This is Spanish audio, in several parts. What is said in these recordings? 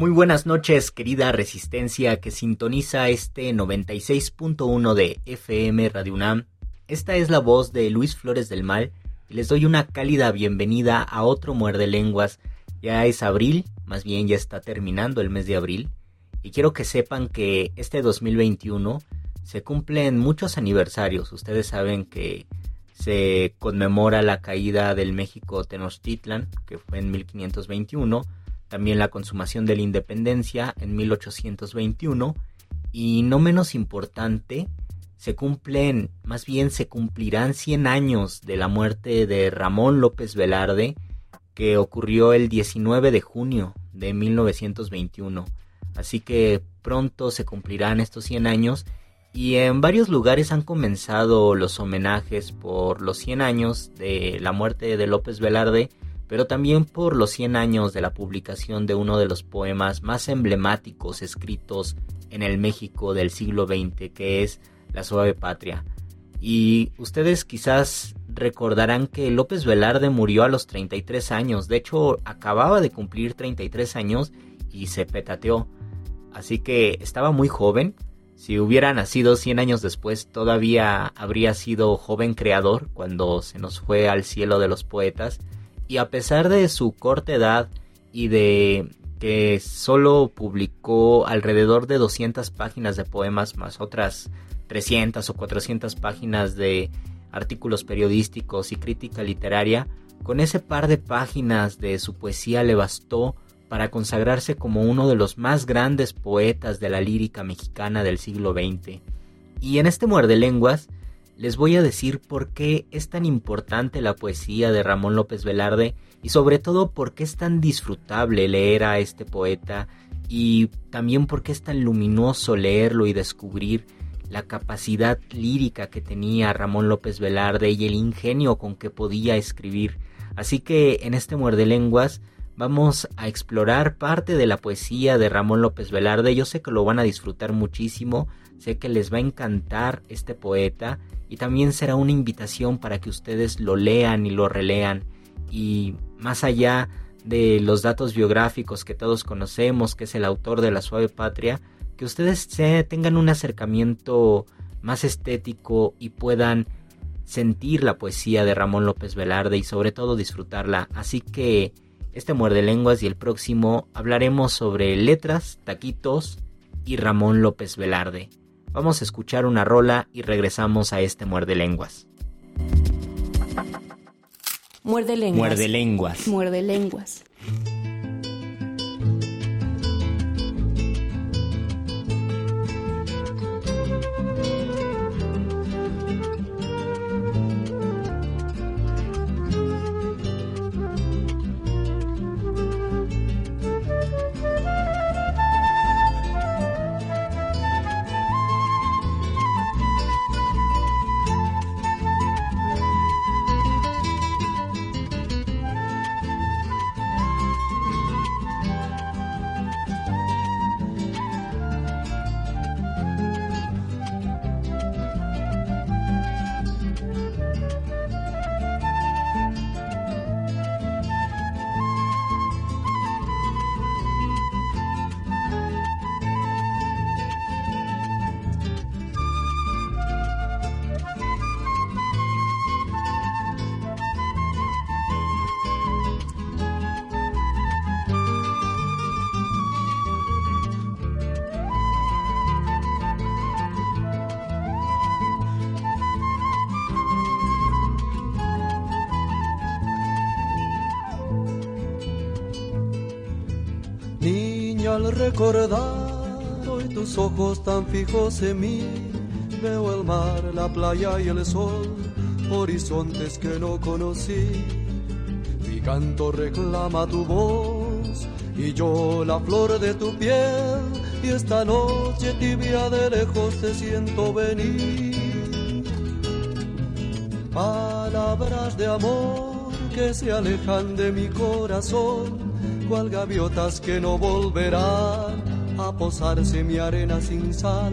Muy buenas noches, querida Resistencia que sintoniza este 96.1 de FM Radio UNAM. Esta es la voz de Luis Flores del Mal y les doy una cálida bienvenida a otro Muerde Lenguas. Ya es abril, más bien ya está terminando el mes de abril, y quiero que sepan que este 2021 se cumplen muchos aniversarios. Ustedes saben que se conmemora la caída del México Tenochtitlan, que fue en 1521 también la consumación de la independencia en 1821 y no menos importante, se cumplen, más bien se cumplirán 100 años de la muerte de Ramón López Velarde, que ocurrió el 19 de junio de 1921. Así que pronto se cumplirán estos 100 años y en varios lugares han comenzado los homenajes por los 100 años de la muerte de López Velarde pero también por los 100 años de la publicación de uno de los poemas más emblemáticos escritos en el México del siglo XX, que es La Suave Patria. Y ustedes quizás recordarán que López Velarde murió a los 33 años, de hecho acababa de cumplir 33 años y se petateó. Así que estaba muy joven. Si hubiera nacido 100 años después, todavía habría sido joven creador cuando se nos fue al cielo de los poetas y a pesar de su corta edad y de que solo publicó alrededor de 200 páginas de poemas más otras 300 o 400 páginas de artículos periodísticos y crítica literaria, con ese par de páginas de su poesía le bastó para consagrarse como uno de los más grandes poetas de la lírica mexicana del siglo XX. Y en este muerde lenguas les voy a decir por qué es tan importante la poesía de Ramón López Velarde y sobre todo por qué es tan disfrutable leer a este poeta y también por qué es tan luminoso leerlo y descubrir la capacidad lírica que tenía Ramón López Velarde y el ingenio con que podía escribir. Así que en este muerde lenguas vamos a explorar parte de la poesía de Ramón López Velarde. Yo sé que lo van a disfrutar muchísimo, sé que les va a encantar este poeta y también será una invitación para que ustedes lo lean y lo relean y más allá de los datos biográficos que todos conocemos, que es el autor de La Suave Patria, que ustedes tengan un acercamiento más estético y puedan sentir la poesía de Ramón López Velarde y sobre todo disfrutarla. Así que este muerde lenguas y el próximo hablaremos sobre letras, taquitos y Ramón López Velarde. Vamos a escuchar una rola y regresamos a este muerde lenguas. Muerde lenguas. Muerde lenguas. Muerde lenguas. Recordar hoy tus ojos tan fijos en mí, veo el mar, la playa y el sol, horizontes que no conocí. Mi canto reclama tu voz y yo la flor de tu piel y esta noche tibia de lejos te siento venir. Palabras de amor que se alejan de mi corazón cual gaviotas que no volverán a posarse mi arena sin sal.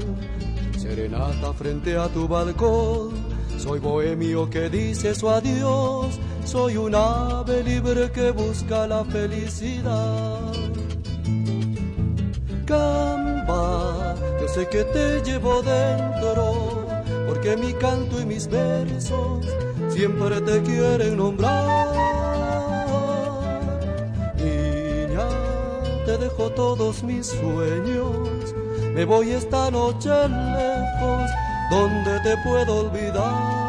Serenata frente a tu balcón, soy bohemio que dice su adiós, soy un ave libre que busca la felicidad. Camba, yo sé que te llevo dentro, porque mi canto y mis versos siempre te quieren nombrar. Te dejo todos mis sueños. Me voy esta noche lejos, donde te puedo olvidar.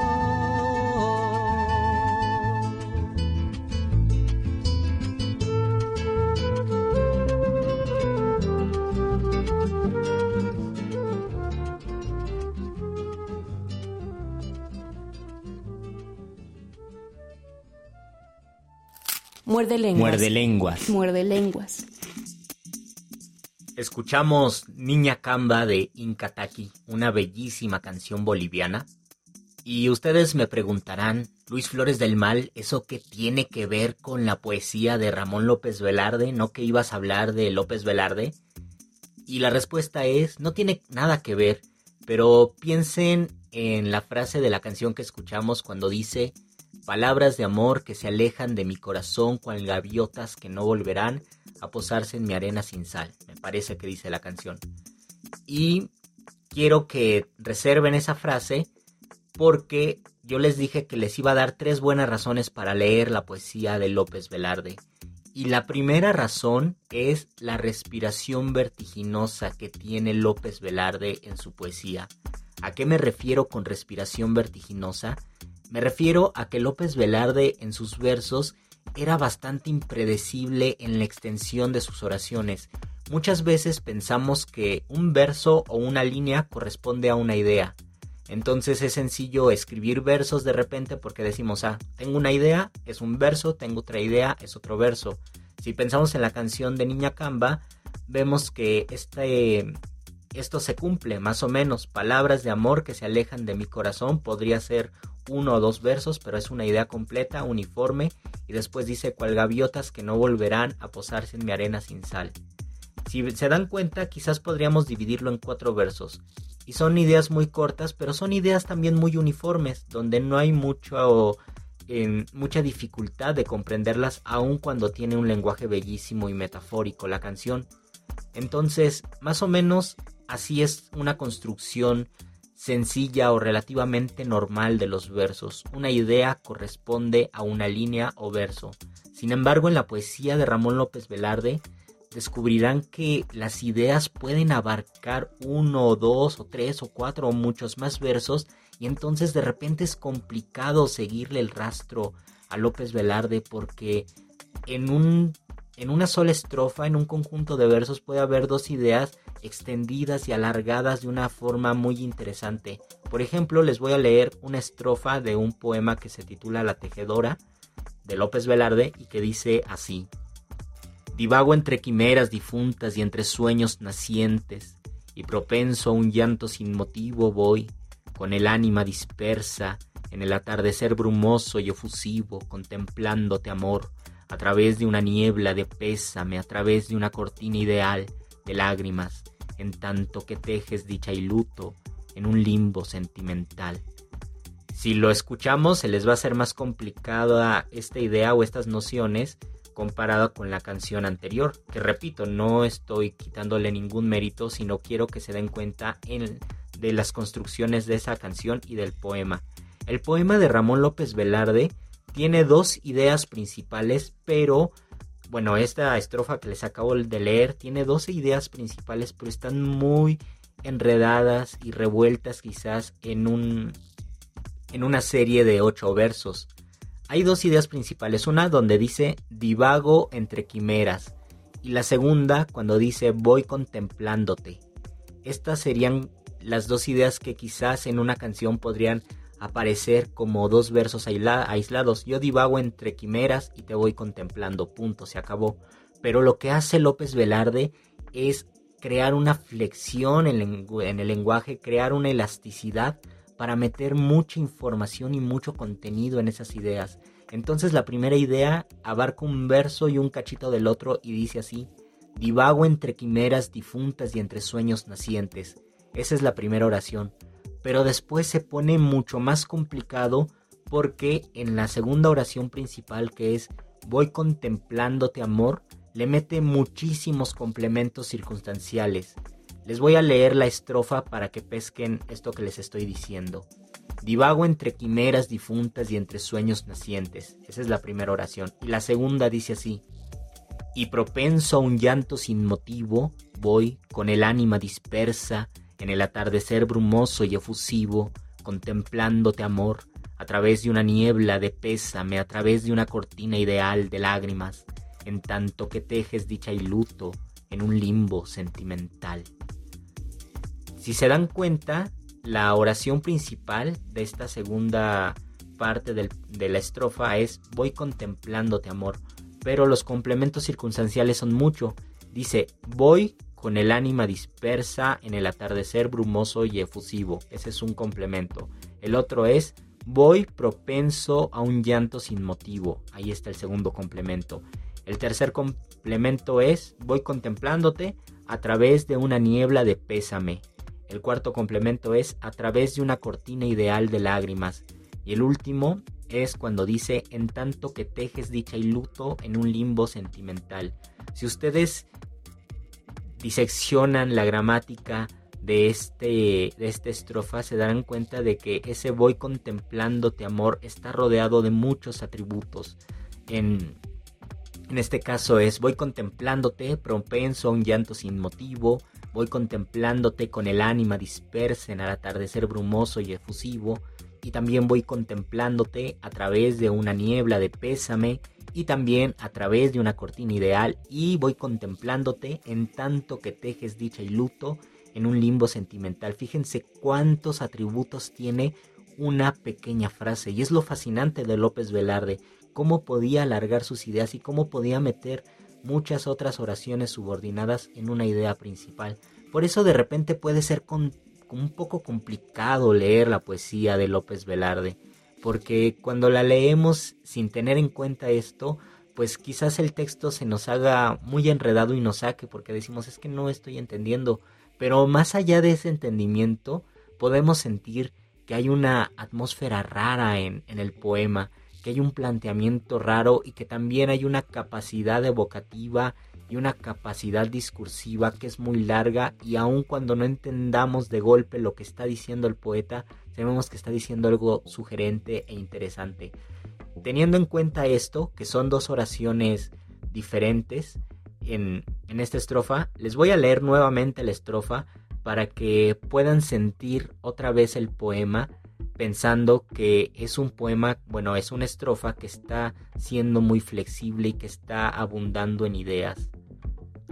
Muerde lenguas. Muerde lenguas. Muerde lenguas. Escuchamos Niña Camba de Incataki, una bellísima canción boliviana. Y ustedes me preguntarán, Luis Flores del Mal, ¿eso qué tiene que ver con la poesía de Ramón López Velarde? ¿No que ibas a hablar de López Velarde? Y la respuesta es, no tiene nada que ver, pero piensen en la frase de la canción que escuchamos cuando dice, palabras de amor que se alejan de mi corazón cual gaviotas que no volverán a posarse en mi arena sin sal, me parece que dice la canción. Y quiero que reserven esa frase porque yo les dije que les iba a dar tres buenas razones para leer la poesía de López Velarde. Y la primera razón es la respiración vertiginosa que tiene López Velarde en su poesía. ¿A qué me refiero con respiración vertiginosa? Me refiero a que López Velarde en sus versos era bastante impredecible en la extensión de sus oraciones. Muchas veces pensamos que un verso o una línea corresponde a una idea. Entonces es sencillo escribir versos de repente porque decimos, ah, tengo una idea, es un verso, tengo otra idea, es otro verso. Si pensamos en la canción de Niña Camba, vemos que este, esto se cumple, más o menos. Palabras de amor que se alejan de mi corazón podría ser uno o dos versos, pero es una idea completa, uniforme, y después dice cual gaviotas que no volverán a posarse en mi arena sin sal. Si se dan cuenta, quizás podríamos dividirlo en cuatro versos. Y son ideas muy cortas, pero son ideas también muy uniformes, donde no hay mucho, mucha dificultad de comprenderlas, aun cuando tiene un lenguaje bellísimo y metafórico la canción. Entonces, más o menos así es una construcción sencilla o relativamente normal de los versos. Una idea corresponde a una línea o verso. Sin embargo, en la poesía de Ramón López Velarde descubrirán que las ideas pueden abarcar uno o dos o tres o cuatro o muchos más versos y entonces de repente es complicado seguirle el rastro a López Velarde porque en un en una sola estrofa, en un conjunto de versos, puede haber dos ideas extendidas y alargadas de una forma muy interesante. Por ejemplo, les voy a leer una estrofa de un poema que se titula La Tejedora, de López Velarde, y que dice así. Divago entre quimeras difuntas y entre sueños nacientes, y propenso a un llanto sin motivo voy, con el ánima dispersa, en el atardecer brumoso y efusivo, contemplándote amor, a través de una niebla de pésame, a través de una cortina ideal de lágrimas, en tanto que tejes dicha y luto en un limbo sentimental. Si lo escuchamos, se les va a hacer más complicada esta idea o estas nociones comparada con la canción anterior, que repito, no estoy quitándole ningún mérito, sino quiero que se den cuenta en, de las construcciones de esa canción y del poema. El poema de Ramón López Velarde tiene dos ideas principales, pero bueno, esta estrofa que les acabo de leer tiene dos ideas principales, pero están muy enredadas y revueltas quizás en un en una serie de ocho versos. Hay dos ideas principales, una donde dice divago entre quimeras Y la segunda cuando dice voy contemplándote. Estas serían las dos ideas que quizás en una canción podrían aparecer como dos versos aislados. Yo divago entre quimeras y te voy contemplando, punto, se acabó. Pero lo que hace López Velarde es crear una flexión en, el lenguaje, crear una elasticidad para meter mucha información y mucho contenido en esas ideas. Entonces la primera idea abarca un verso y un cachito del otro y dice así, divago entre quimeras difuntas y entre sueños nacientes. Esa es la primera oración. Pero después se pone mucho más complicado porque en la segunda oración principal que es voy contemplándote amor, le mete muchísimos complementos circunstanciales. Les voy a leer la estrofa para que pesquen esto que les estoy diciendo. Divago entre quimeras difuntas y entre sueños nacientes. Esa es la primera oración. Y la segunda dice así. Y propenso a un llanto sin motivo, voy, con el ánima dispersa, en el atardecer brumoso y efusivo, contemplándote amor, a través de una niebla de pésame, a través de una cortina ideal de lágrimas, en tanto que tejes dicha y luto en un limbo sentimental. Si se dan cuenta, la oración principal de esta segunda parte de la estrofa es voy contemplándote amor, pero los complementos circunstanciales son mucho. Dice voy con el ánima dispersa en el atardecer brumoso y efusivo. Ese es un complemento. El otro es voy propenso a un llanto sin motivo. Ahí está el segundo complemento. El tercer complemento es voy contemplándote a través de una niebla de pésame. El cuarto complemento es a través de una cortina ideal de lágrimas. Y el último es cuando dice en tanto que tejes dicha y luto en un limbo sentimental. Si ustedes diseccionan la gramática de, este, de esta estrofa se darán cuenta de que ese voy contemplándote amor está rodeado de muchos atributos. En, en este caso es voy contemplándote, propenso a un llanto sin motivo, voy contemplándote con el ánima dispersa en el atardecer brumoso y efusivo, y también voy contemplándote a través de una niebla de pésame y también a través de una cortina ideal y voy contemplándote en tanto que tejes dicha y luto en un limbo sentimental. Fíjense cuántos atributos tiene una pequeña frase y es lo fascinante de López Velarde, cómo podía alargar sus ideas y cómo podía meter muchas otras oraciones subordinadas en una idea principal. Por eso de repente puede ser un poco complicado leer la poesía de López Velarde porque cuando la leemos sin tener en cuenta esto, pues quizás el texto se nos haga muy enredado y nos saque porque decimos es que no estoy entendiendo, pero más allá de ese entendimiento podemos sentir que hay una atmósfera rara en, en el poema, que hay un planteamiento raro y que también hay una capacidad evocativa y una capacidad discursiva que es muy larga y aun cuando no entendamos de golpe lo que está diciendo el poeta, sabemos que está diciendo algo sugerente e interesante. Teniendo en cuenta esto, que son dos oraciones diferentes en, en esta estrofa, les voy a leer nuevamente la estrofa para que puedan sentir otra vez el poema pensando que es un poema, bueno, es una estrofa que está siendo muy flexible y que está abundando en ideas.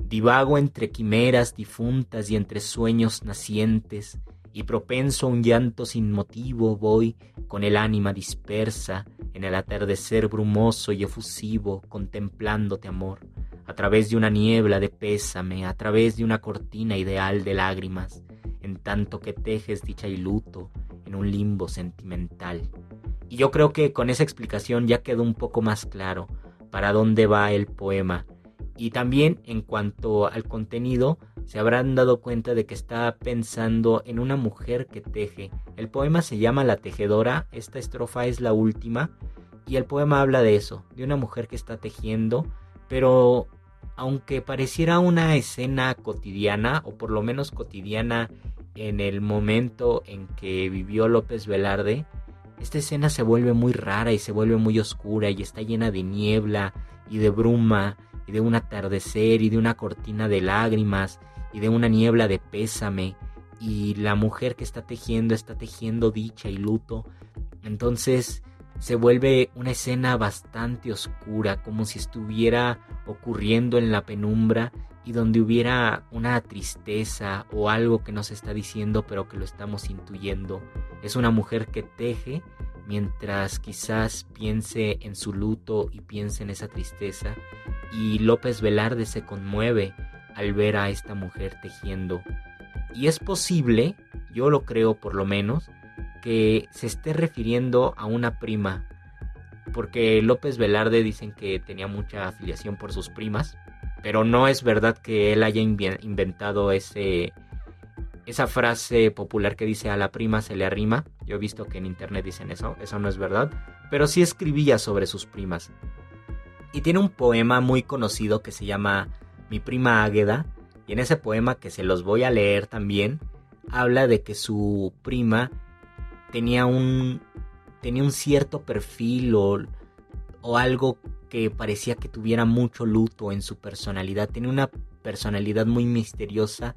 Divago entre quimeras difuntas y entre sueños nacientes, y propenso a un llanto sin motivo voy, con el ánima dispersa, en el atardecer brumoso y efusivo, contemplándote amor, a través de una niebla de pésame, a través de una cortina ideal de lágrimas, en tanto que tejes dicha y luto en un limbo sentimental. Y yo creo que con esa explicación ya quedó un poco más claro para dónde va el poema y también en cuanto al contenido, se habrán dado cuenta de que está pensando en una mujer que teje. El poema se llama La Tejedora, esta estrofa es la última, y el poema habla de eso, de una mujer que está tejiendo, pero aunque pareciera una escena cotidiana, o por lo menos cotidiana en el momento en que vivió López Velarde, esta escena se vuelve muy rara y se vuelve muy oscura y está llena de niebla y de bruma y de un atardecer y de una cortina de lágrimas y de una niebla de pésame y la mujer que está tejiendo está tejiendo dicha y luto. Entonces se vuelve una escena bastante oscura, como si estuviera ocurriendo en la penumbra y donde hubiera una tristeza o algo que nos está diciendo pero que lo estamos intuyendo. Es una mujer que teje mientras quizás piense en su luto y piense en esa tristeza y López Velarde se conmueve al ver a esta mujer tejiendo. Y es posible, yo lo creo por lo menos, que se esté refiriendo a una prima, porque López Velarde dicen que tenía mucha afiliación por sus primas, pero no es verdad que él haya inventado ese esa frase popular que dice a la prima se le arrima. Yo he visto que en internet dicen eso, eso no es verdad, pero sí escribía sobre sus primas. Y tiene un poema muy conocido que se llama Mi prima Águeda, y en ese poema que se los voy a leer también, habla de que su prima tenía un, tenía un cierto perfil o, o algo que parecía que tuviera mucho luto en su personalidad. Tenía una personalidad muy misteriosa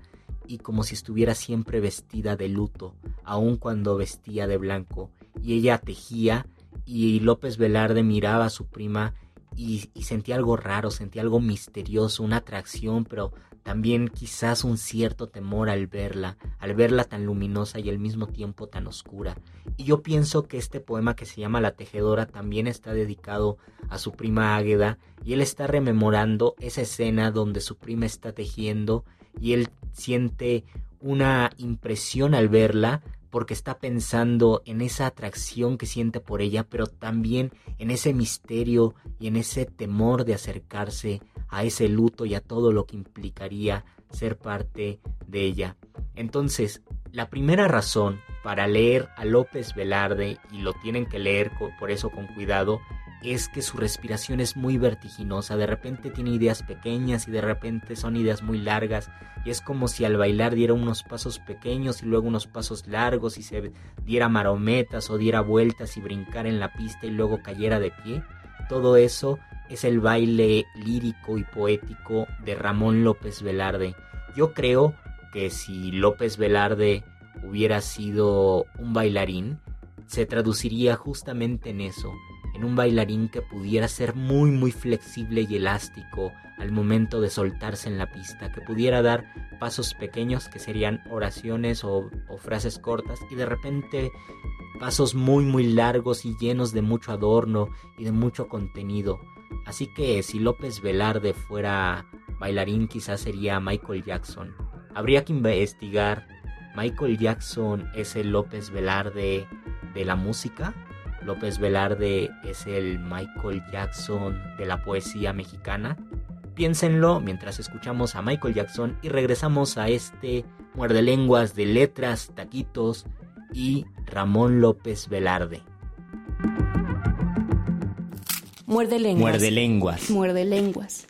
y como si estuviera siempre vestida de luto, aun cuando vestía de blanco. Y ella tejía y López Velarde miraba a su prima y, y, sentía algo raro, sentía algo misterioso, una atracción, pero también quizás un cierto temor al verla, al verla tan luminosa y al mismo tiempo tan oscura. Y yo pienso que este poema que se llama La Tejedora también está dedicado a su prima Águeda y él está rememorando esa escena donde su prima está tejiendo y él siente una impresión al verla porque está pensando en esa atracción que siente por ella, pero también en ese misterio y en ese temor de acercarse a ese luto y a todo lo que implicaría ser parte de ella. Entonces, la primera razón para leer a López Velarde, y lo tienen que leer por eso con cuidado, es que su respiración es muy vertiginosa, de repente tiene ideas pequeñas y de repente son ideas muy largas y es como si al bailar diera unos pasos pequeños y luego unos pasos largos y se diera marometas o diera vueltas y brincar en la pista y luego cayera de pie. Todo eso es el baile lírico y poético de Ramón López Velarde. Yo creo que si López Velarde hubiera sido un bailarín, se traduciría justamente en eso, en un bailarín que pudiera ser muy muy flexible y elástico al momento de soltarse en la pista, que pudiera dar pasos pequeños que serían oraciones o, frases cortas y de repente pasos muy muy largos y llenos de mucho adorno y de mucho contenido. Así que si López Velarde fuera bailarín quizás sería Michael Jackson. Habría que investigar, ¿Michael Jackson es el López Velarde de la música? ¿López Velarde es el Michael Jackson de la poesía mexicana? Piénsenlo mientras escuchamos a Michael Jackson y regresamos a este muerde lenguas de letras, taquitos y Ramón López Velarde. Muerde lenguas. Muerde lenguas. Muerde lenguas.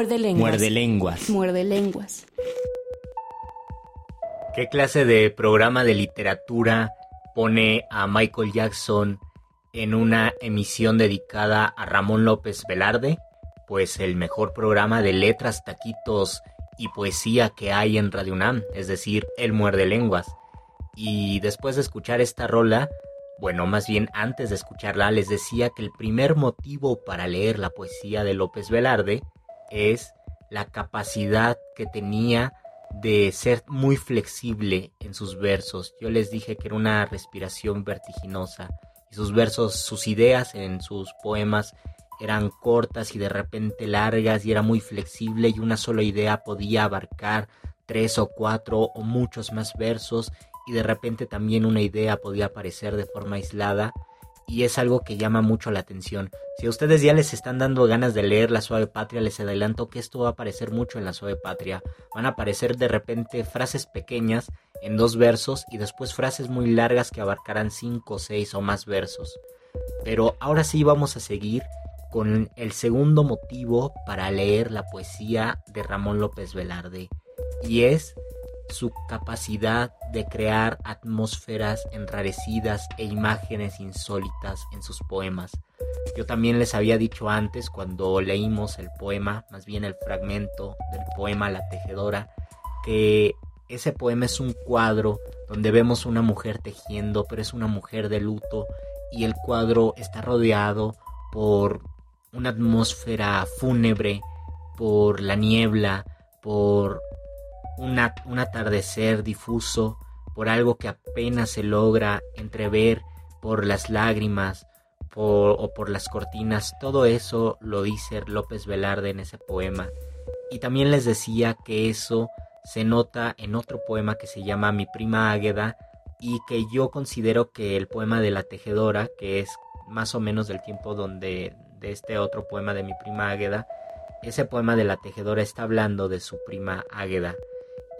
Muerde lenguas. Muerde lenguas. Muerde lenguas. ¿Qué clase de programa de literatura pone a Michael Jackson en una emisión dedicada a Ramón López Velarde? Pues el mejor programa de letras, taquitos y poesía que hay en Radio UNAM, es decir, El Muerde Lenguas. Y después de escuchar esta rola, bueno, más bien antes de escucharla, les decía que el primer motivo para leer la poesía de López Velarde es la capacidad que tenía de ser muy flexible en sus versos. Yo les dije que era una respiración vertiginosa y sus versos, sus ideas en sus poemas eran cortas y de repente largas y era muy flexible y una sola idea podía abarcar tres o cuatro o muchos más versos y de repente también una idea podía aparecer de forma aislada y es algo que llama mucho la atención. Si a ustedes ya les están dando ganas de leer La Suave Patria, les adelanto que esto va a aparecer mucho en La Suave Patria. Van a aparecer de repente frases pequeñas en dos versos y después frases muy largas que abarcarán cinco, seis o más versos. Pero ahora sí vamos a seguir con el segundo motivo para leer la poesía de Ramón López Velarde y es su capacidad de crear atmósferas enrarecidas e imágenes insólitas en sus poemas. Yo también les había dicho antes cuando leímos el poema, más bien el fragmento del poema La Tejedora, que ese poema es un cuadro donde vemos una mujer tejiendo, pero es una mujer de luto y el cuadro está rodeado por una atmósfera fúnebre, por la niebla, por un atardecer difuso, por algo que apenas se logra entrever por las lágrimas o por las cortinas. Todo eso lo dice López Velarde en ese poema. Y también les decía que eso se nota en otro poema que se llama Mi prima Águeda y que yo considero que el poema de la tejedora, que es más o menos del tiempo donde de este otro poema de mi prima Águeda, ese poema de la tejedora está hablando de su prima Águeda.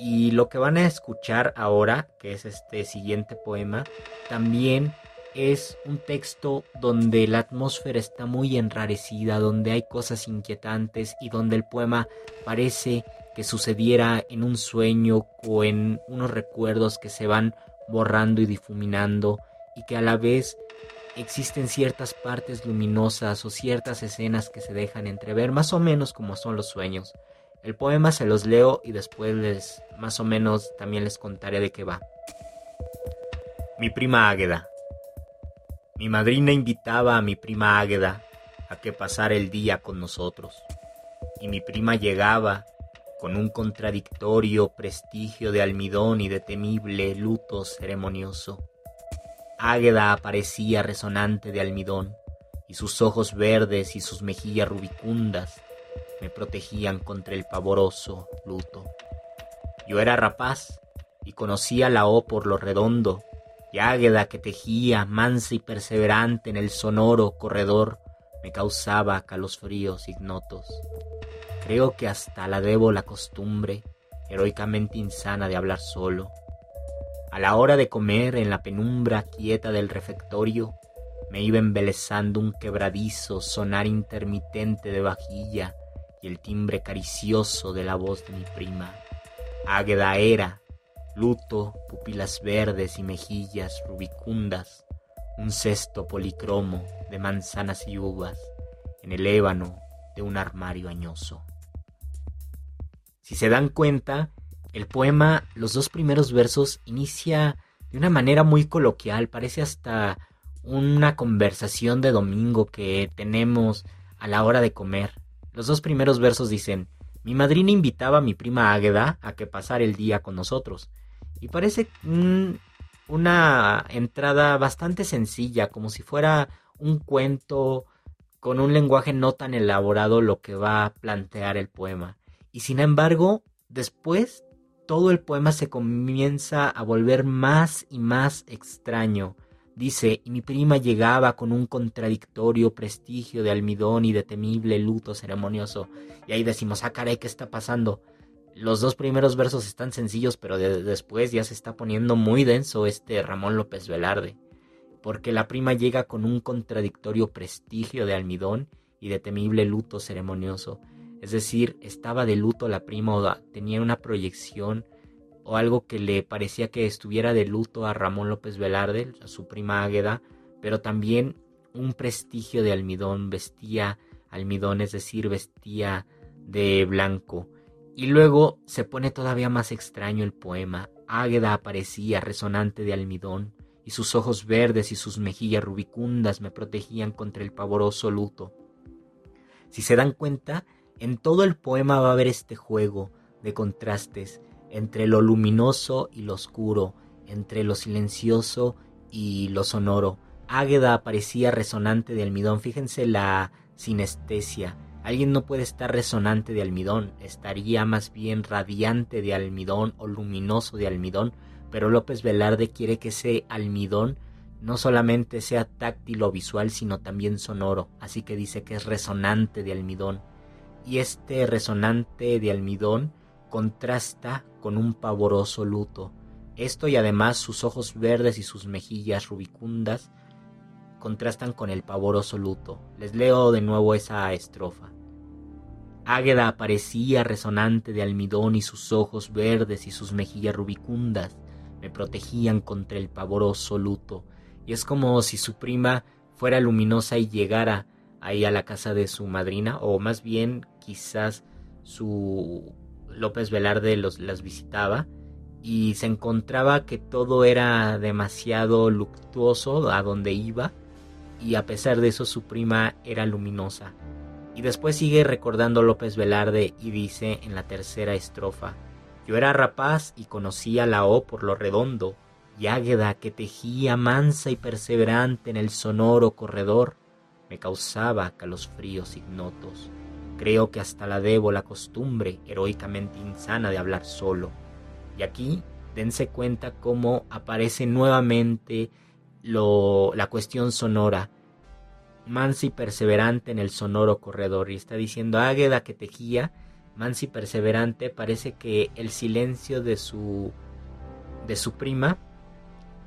Y lo que van a escuchar ahora, que es este siguiente poema, también es un texto donde la atmósfera está muy enrarecida, donde hay cosas inquietantes y donde el poema parece que sucediera en un sueño o en unos recuerdos que se van borrando y difuminando y que a la vez existen ciertas partes luminosas o ciertas escenas que se dejan entrever, más o menos como son los sueños. El poema se los leo y después les más o menos también les contaré de qué va. Mi prima Águeda. Mi madrina invitaba a mi prima Águeda a que pasara el día con nosotros. Y mi prima llegaba con un contradictorio prestigio de almidón y de temible luto ceremonioso. Águeda aparecía resonante de almidón, y sus ojos verdes y sus mejillas rubicundas me protegían contra el pavoroso luto. Yo era rapaz y conocía la O por lo redondo, y águeda que tejía mansa y perseverante en el sonoro corredor me causaba calosfríos ignotos. Creo que hasta la debo la costumbre, heroicamente insana de hablar solo. A la hora de comer en la penumbra quieta del refectorio, me iba embelezando un quebradizo sonar intermitente de vajilla y el timbre caricioso de la voz de mi prima. Águeda era, luto, pupilas verdes y mejillas rubicundas, un cesto policromo de manzanas y uvas en el ébano de un armario añoso. Si se dan cuenta, el poema, los dos primeros versos, inicia de una manera muy coloquial, parece hasta una conversación de domingo que tenemos a la hora de comer. Los dos primeros versos dicen, mi madrina invitaba a mi prima Águeda a que pasara el día con nosotros. Y parece una entrada bastante sencilla, como si fuera un cuento con un lenguaje no tan elaborado lo que va a plantear el poema. Y sin embargo, después todo el poema se comienza a volver más y más extraño Dice, y mi prima llegaba con un contradictorio prestigio de almidón y de temible luto ceremonioso. Y ahí decimos, ah, caray, ¿qué está pasando? Los dos primeros versos están sencillos, pero después ya se está poniendo muy denso este Ramón López Velarde. Porque la prima llega con un contradictorio prestigio de almidón y de temible luto ceremonioso. Es decir, estaba de luto la prima o tenía una proyección o algo que le parecía que estuviera de luto a Ramón López Velarde, a su prima Águeda, pero también un prestigio de almidón, vestía almidón, es decir, vestía de blanco. Y luego se pone todavía más extraño el poema. Águeda aparecía resonante de almidón, y sus ojos verdes y sus mejillas rubicundas me protegían contra el pavoroso luto. Si se dan cuenta, en todo el poema va a haber este juego de contrastes entre lo luminoso y lo oscuro, entre lo silencioso y lo sonoro. Águeda aparecía resonante de almidón. Fíjense la sinestesia. Alguien no puede estar resonante de almidón, estaría más bien radiante de almidón o luminoso de almidón, pero López Velarde quiere que ese almidón no solamente sea táctil o visual, sino también sonoro, así que dice que es resonante de almidón. Y este resonante de almidón contrasta con un pavoroso luto. Esto y además sus ojos verdes y sus mejillas rubicundas contrastan con el pavoroso luto. Les leo de nuevo esa estrofa. Águeda aparecía resonante de almidón y sus ojos verdes y sus mejillas rubicundas me protegían contra el pavoroso luto. Y es como si su prima fuera luminosa y llegara ahí a la casa de su madrina, o más bien quizás su López Velarde los, las visitaba y se encontraba que todo era demasiado luctuoso a donde iba y a pesar de eso su prima era luminosa. Y después sigue recordando López Velarde y dice en la tercera estrofa, yo era rapaz y conocía la O por lo redondo, y águeda que tejía mansa y perseverante en el sonoro corredor, me causaba calosfríos ignotos. Creo que hasta la debo la costumbre heroicamente insana de hablar solo. Y aquí dense cuenta cómo aparece nuevamente lo, la cuestión sonora, mansa y perseverante en el sonoro corredor. Y está diciendo Águeda que tejía, mansa y perseverante, parece que el silencio de su, de su prima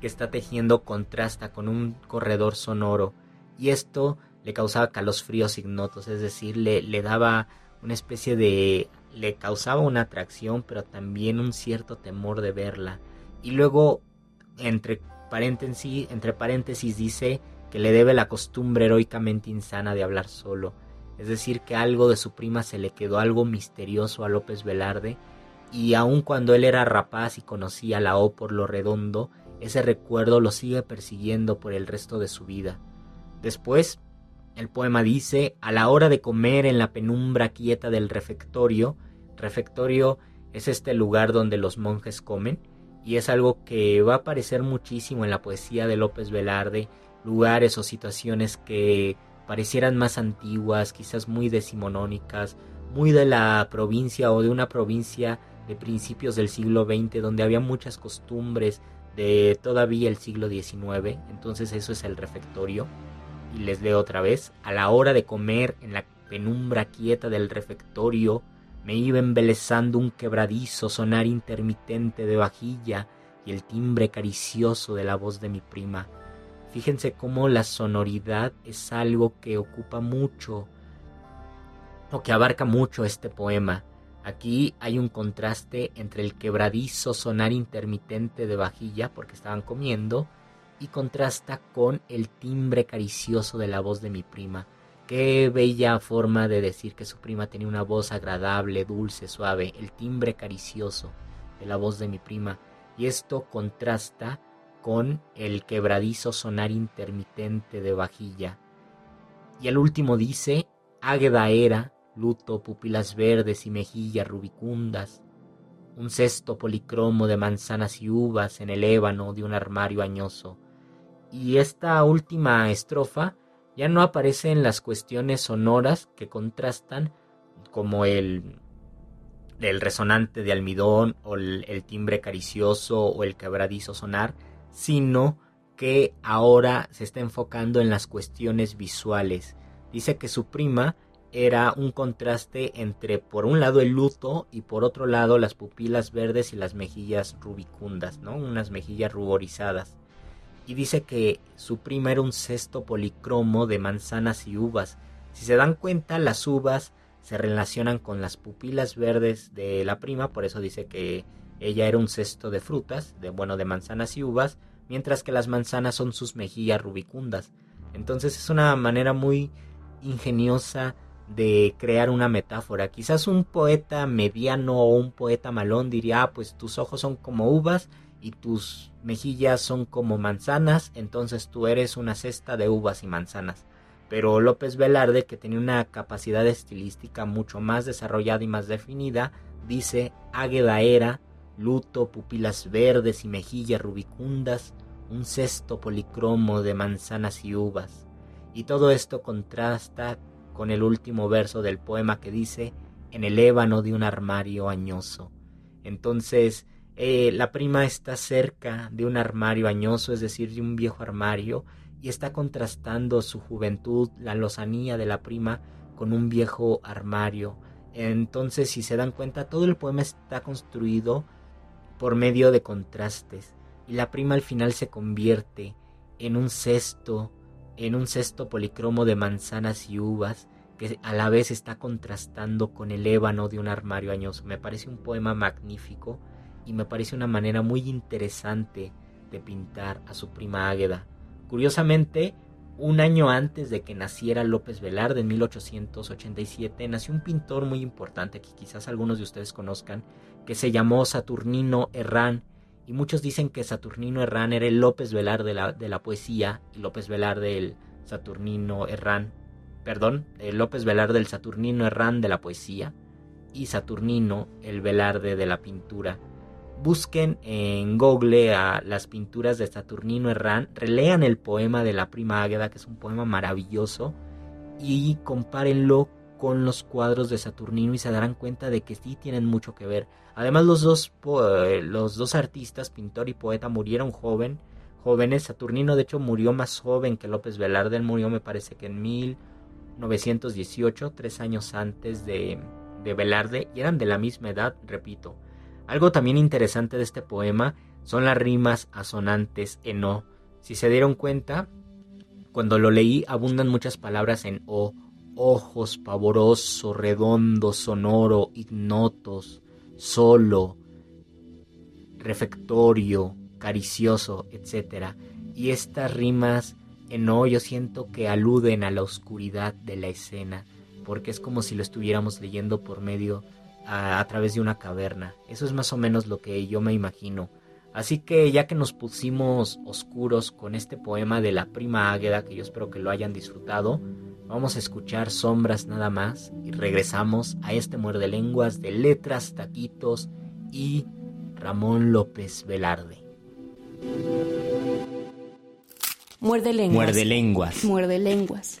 que está tejiendo contrasta con un corredor sonoro. Y esto le causaba fríos ignotos, es decir, le, le daba una especie de... le causaba una atracción, pero también un cierto temor de verla. Y luego, entre paréntesis, entre paréntesis dice que le debe la costumbre heroicamente insana de hablar solo. Es decir, que algo de su prima se le quedó algo misterioso a López Velarde y aun cuando él era rapaz y conocía la O por lo redondo, ese recuerdo lo sigue persiguiendo por el resto de su vida. Después, el poema dice, a la hora de comer en la penumbra quieta del refectorio, refectorio es este lugar donde los monjes comen, y es algo que va a aparecer muchísimo en la poesía de López Velarde, lugares o situaciones que parecieran más antiguas, quizás muy decimonónicas, muy de la provincia o de una provincia de principios del siglo XX donde había muchas costumbres de todavía el siglo XIX, entonces eso es el refectorio. Y les leo otra vez, a la hora de comer en la penumbra quieta del refectorio, me iba embelezando un quebradizo sonar intermitente de vajilla y el timbre caricioso de la voz de mi prima. Fíjense cómo la sonoridad es algo que ocupa mucho o que abarca mucho este poema. Aquí hay un contraste entre el quebradizo sonar intermitente de vajilla porque estaban comiendo y contrasta con el timbre caricioso de la voz de mi prima. Qué bella forma de decir que su prima tenía una voz agradable, dulce, suave, el timbre caricioso de la voz de mi prima. Y esto contrasta con el quebradizo sonar intermitente de vajilla. Y el último dice, Águeda era, luto, pupilas verdes y mejillas rubicundas, un cesto policromo de manzanas y uvas en el ébano de un armario añoso. Y esta última estrofa ya no aparecen las cuestiones sonoras que contrastan como el, el resonante de almidón o el, el timbre caricioso o el quebradizo sonar, sino que ahora se está enfocando en las cuestiones visuales. Dice que su prima era un contraste entre por un lado el luto y por otro lado las pupilas verdes y las mejillas rubicundas, ¿no? Unas mejillas ruborizadas y dice que su prima era un cesto policromo de manzanas y uvas. Si se dan cuenta, las uvas se relacionan con las pupilas verdes de la prima, por eso dice que ella era un cesto de frutas, de bueno, de manzanas y uvas, mientras que las manzanas son sus mejillas rubicundas. Entonces es una manera muy ingeniosa de crear una metáfora. Quizás un poeta mediano o un poeta malón diría, ah, pues tus ojos son como uvas y tus mejillas son como manzanas, entonces tú eres una cesta de uvas y manzanas. Pero López Velarde, que tenía una capacidad estilística mucho más desarrollada y más definida, dice Águeda era, luto, pupilas verdes y mejillas rubicundas, un cesto policromo de manzanas y uvas. Y todo esto contrasta con el último verso del poema que dice en el ébano de un armario añoso. Entonces, eh, la prima está cerca de un armario añoso, es decir, de un viejo armario, y está contrastando su juventud, la lozanía de la prima, con un viejo armario. Entonces, si se dan cuenta, todo el poema está construido por medio de contrastes, y la prima al final se convierte en un cesto en un cesto policromo de manzanas y uvas que a la vez está contrastando con el ébano de un armario añoso. Me parece un poema magnífico y me parece una manera muy interesante de pintar a su prima Águeda. Curiosamente, un año antes de que naciera López Velarde en 1887, nació un pintor muy importante que quizás algunos de ustedes conozcan, que se llamó Saturnino Herrán y muchos dicen que Saturnino Herrán era el López Velarde de la, de la poesía y López Velarde el Saturnino Herrán, perdón, el López Velarde el Saturnino Herrán de la poesía y Saturnino el Velarde de la pintura. Busquen en Google a las pinturas de Saturnino Herrán, relean el poema de la prima Águeda, que es un poema maravilloso, y compárenlo con los cuadros de Saturnino y se darán cuenta de que sí tienen mucho que ver. Además los dos, eh, los dos artistas, pintor y poeta, murieron joven, jóvenes. Saturnino de hecho murió más joven que López Velarde, él murió me parece que en 1918, tres años antes de, de Velarde, y eran de la misma edad, repito. Algo también interesante de este poema son las rimas asonantes en O. Si se dieron cuenta, cuando lo leí abundan muchas palabras en O ojos pavoroso, redondo, sonoro, ignotos, solo, refectorio, caricioso, etc. Y estas rimas en O yo siento que aluden a la oscuridad de la escena, porque es como si lo estuviéramos leyendo por medio a, a través de una caverna. Eso es más o menos lo que yo me imagino. Así que ya que nos pusimos oscuros con este poema de la prima Águeda, que yo espero que lo hayan disfrutado, Vamos a escuchar sombras nada más y regresamos a este muerde lenguas de letras, taquitos y Ramón López Velarde. Muerde lenguas. Muerde lenguas. Muerde lenguas.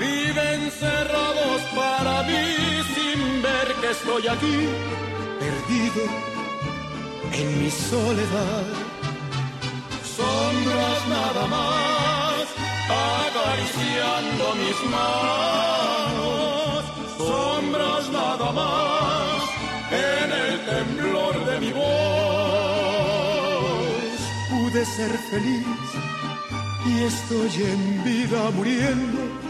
viven cerrados para mí sin ver que estoy aquí, perdido en mi soledad. Sombras nada más, acariciando mis manos. Sombras nada más, en el temblor de mi voz. Pude ser feliz y estoy en vida muriendo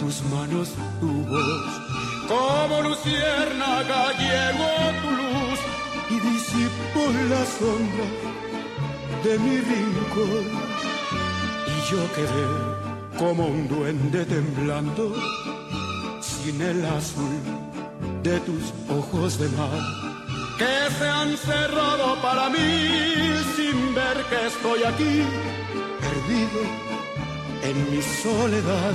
tus manos, tu voz. Como luciérnaga llegó tu luz y disipo la sombra de mi rincón. Y yo quedé como un duende temblando sin el azul de tus ojos de mar. Que se han cerrado para mí sin ver que estoy aquí perdido en mi soledad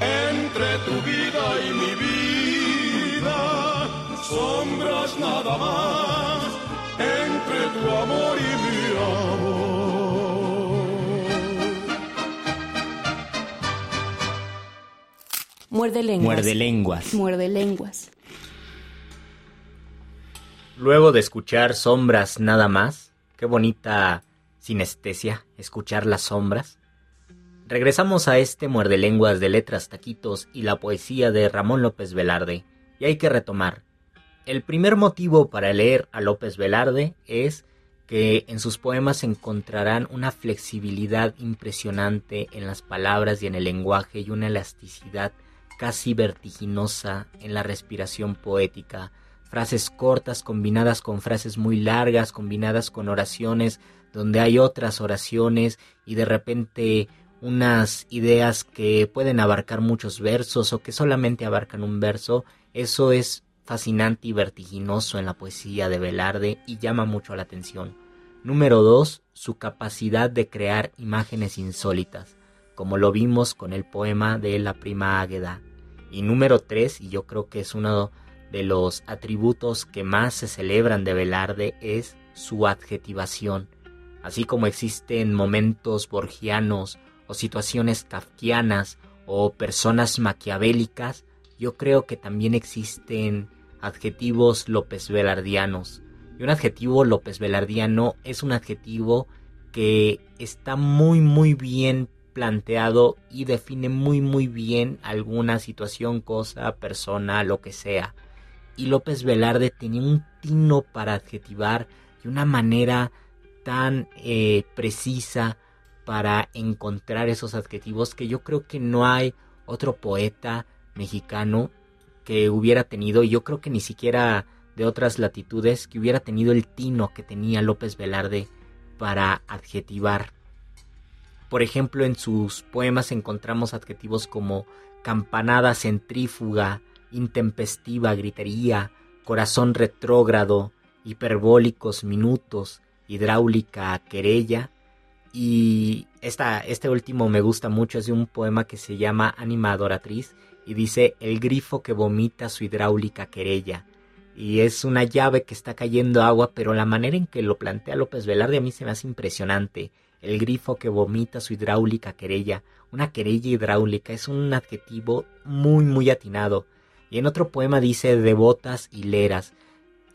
entre tu vida y mi vida. Sombras nada más entre tu amor y mi amor. Muerde lenguas. Muerde lenguas. Muerde lenguas. Luego de escuchar sombras nada más, qué bonita sinestesia, escuchar las sombras. Regresamos a este muerde lenguas de letras, taquitos y la poesía de Ramón López Velarde. Y hay que retomar. El primer motivo para leer a López Velarde es que en sus poemas encontrarán una flexibilidad impresionante en las palabras y en el lenguaje y una elasticidad casi vertiginosa en la respiración poética frases cortas combinadas con frases muy largas, combinadas con oraciones donde hay otras oraciones y de repente unas ideas que pueden abarcar muchos versos o que solamente abarcan un verso, eso es fascinante y vertiginoso en la poesía de Velarde y llama mucho la atención. Número 2. Su capacidad de crear imágenes insólitas, como lo vimos con el poema de La Prima Águeda. Y número 3, y yo creo que es uno de los atributos que más se celebran de Velarde es su adjetivación. Así como existen momentos borgianos o situaciones kafkianas o personas maquiavélicas, yo creo que también existen adjetivos López Velardianos. Y un adjetivo López Velardiano es un adjetivo que está muy muy bien planteado y define muy muy bien alguna situación, cosa, persona, lo que sea y López Velarde tenía un tino para adjetivar y una manera tan eh, precisa para encontrar esos adjetivos que yo creo que no hay otro poeta mexicano que hubiera tenido, y yo creo que ni siquiera de otras latitudes, que hubiera tenido el tino que tenía López Velarde para adjetivar. Por ejemplo, en sus poemas encontramos adjetivos como campanada centrífuga, intempestiva gritería, corazón retrógrado, hiperbólicos minutos, hidráulica querella. Y esta, este último me gusta mucho, es de un poema que se llama Anima Adoratriz y dice el grifo que vomita su hidráulica querella. Y es una llave que está cayendo agua, pero la manera en que lo plantea López Velarde a mí se me hace impresionante. El grifo que vomita su hidráulica querella. Una querella hidráulica es un adjetivo muy muy atinado. Y en otro poema dice devotas hileras.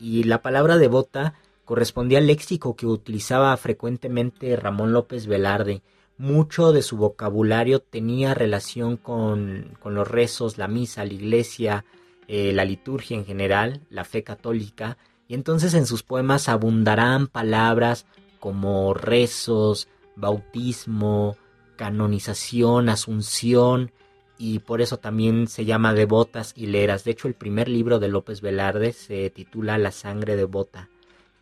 Y la palabra devota correspondía al léxico que utilizaba frecuentemente Ramón López Velarde. Mucho de su vocabulario tenía relación con, los rezos, la misa, la iglesia, eh, la liturgia en general, la fe católica, y entonces en sus poemas abundarán palabras como rezos, bautismo, canonización, asunción, y por eso también se llama Devotas Hileras. De hecho, el primer libro de López Velarde se titula La sangre devota.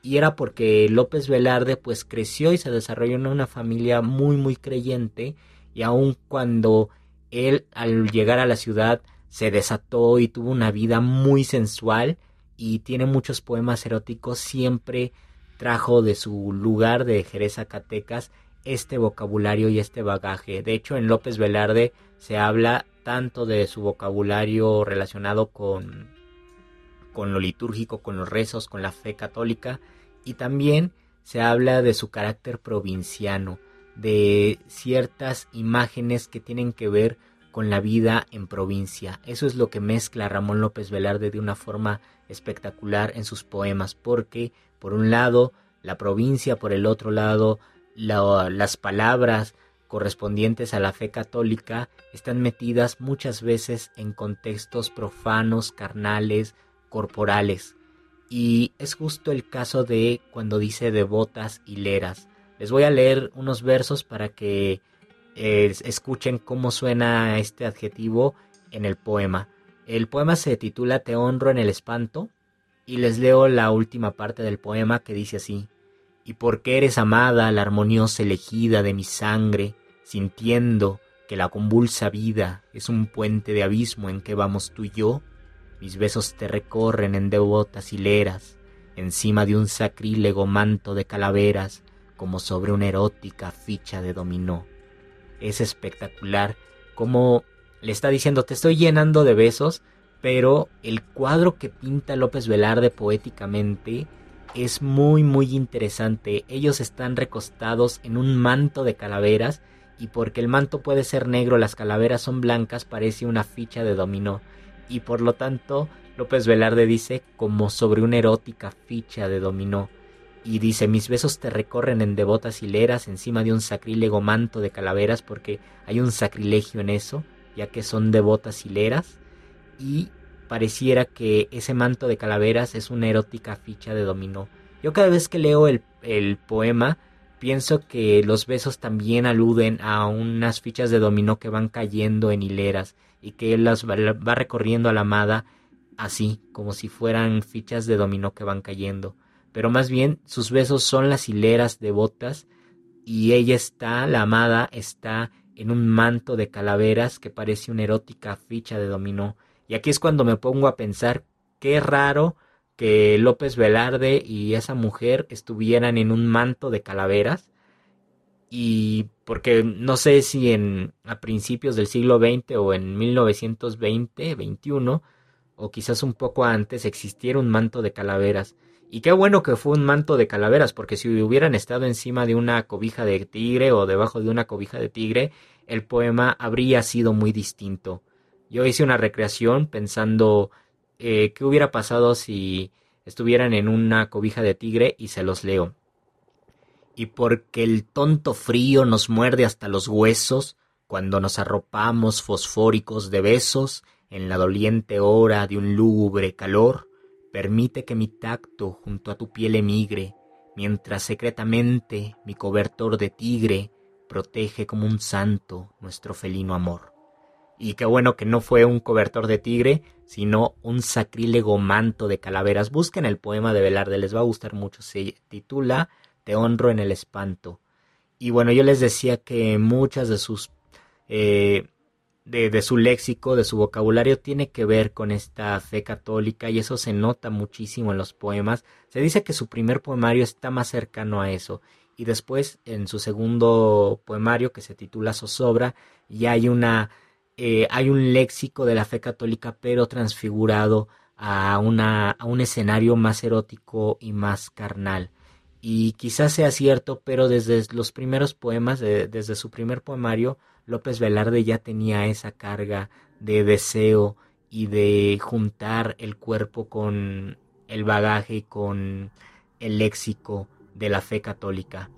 Y era porque López Velarde pues creció y se desarrolló en una familia muy muy creyente y aun cuando él al llegar a la ciudad se desató y tuvo una vida muy sensual y tiene muchos poemas eróticos, siempre trajo de su lugar de Jerez Zacatecas este vocabulario y este bagaje. De hecho, en López Velarde se habla tanto de su vocabulario relacionado con, con lo litúrgico, con los rezos, con la fe católica, y también se habla de su carácter provinciano, de ciertas imágenes que tienen que ver con la vida en provincia. Eso es lo que mezcla Ramón López Velarde de una forma espectacular en sus poemas, porque por un lado la provincia, por el otro lado las palabras correspondientes a la fe católica están metidas muchas veces en contextos profanos, carnales, corporales. Y es justo el caso de cuando dice devotas hileras. Les voy a leer unos versos para que eh, escuchen cómo suena este adjetivo en el poema. El poema se titula Te honro en el espanto y les leo la última parte del poema que dice así. Y porque eres amada, la armoniosa elegida de mi sangre, sintiendo que la convulsa vida es un puente de abismo en que vamos tú y yo, mis besos te recorren en devotas hileras, encima de un sacrílego manto de calaveras, como sobre una erótica ficha de dominó. Es espectacular como le está diciendo te estoy llenando de besos, pero el cuadro que pinta López Velarde poéticamente es muy muy interesante. Ellos están recostados en un manto de calaveras y porque el manto puede ser negro, las calaveras son blancas, parece una ficha de dominó y por lo tanto López Velarde dice como sobre una erótica ficha de dominó. Y dice, mis besos te recorren en devotas hileras encima de un sacrílego manto de calaveras porque hay un sacrilegio en eso, ya que son devotas hileras. Y pareciera que ese manto de calaveras es una erótica ficha de dominó. Yo cada vez que leo el, el poema pienso que los besos también aluden a unas fichas de dominó que van cayendo en hileras y que él las va, recorriendo a la amada así, como si fueran fichas de dominó que van cayendo. Pero más bien sus besos son las hileras de botas y ella está, la amada, está en un manto de calaveras que parece una erótica ficha de dominó. Y aquí es cuando me pongo a pensar qué raro que López Velarde y esa mujer estuvieran en un manto de calaveras y porque no sé si en a principios del siglo XX o en 1920, 21 o quizás un poco antes existiera un manto de calaveras. Y qué bueno que fue un manto de calaveras, porque si hubieran estado encima de una cobija de tigre o debajo de una cobija de tigre, el poema habría sido muy distinto. Yo hice una recreación pensando eh, qué hubiera pasado si estuvieran en una cobija de tigre y se los leo y porque el tonto frío nos muerde hasta los huesos cuando nos arropamos fosfóricos de besos en la doliente hora de un lúgubre calor, permite que mi tacto junto a tu piel emigre, mientras secretamente mi cobertor de tigre protege como un santo nuestro felino amor. Y qué bueno que no fue un cobertor de tigre, sino un sacrílego manto de calaveras. Busquen el poema de Velarde, les va a gustar mucho. Se titula honro en el espanto. Y bueno, yo les decía que muchas de sus... Eh, de, su léxico, de su vocabulario, tiene que ver con esta fe católica y eso se nota muchísimo en los poemas. Se dice que su primer poemario está más cercano a eso y después en su segundo poemario que se titula Zozobra ya hay una eh, hay un léxico de la fe católica pero transfigurado a una a un escenario más erótico y más carnal y quizás sea cierto, pero desde los primeros poemas, desde su primer poemario, López Velarde ya tenía esa carga de deseo y de juntar el cuerpo con el bagaje y con el léxico de la fe católica.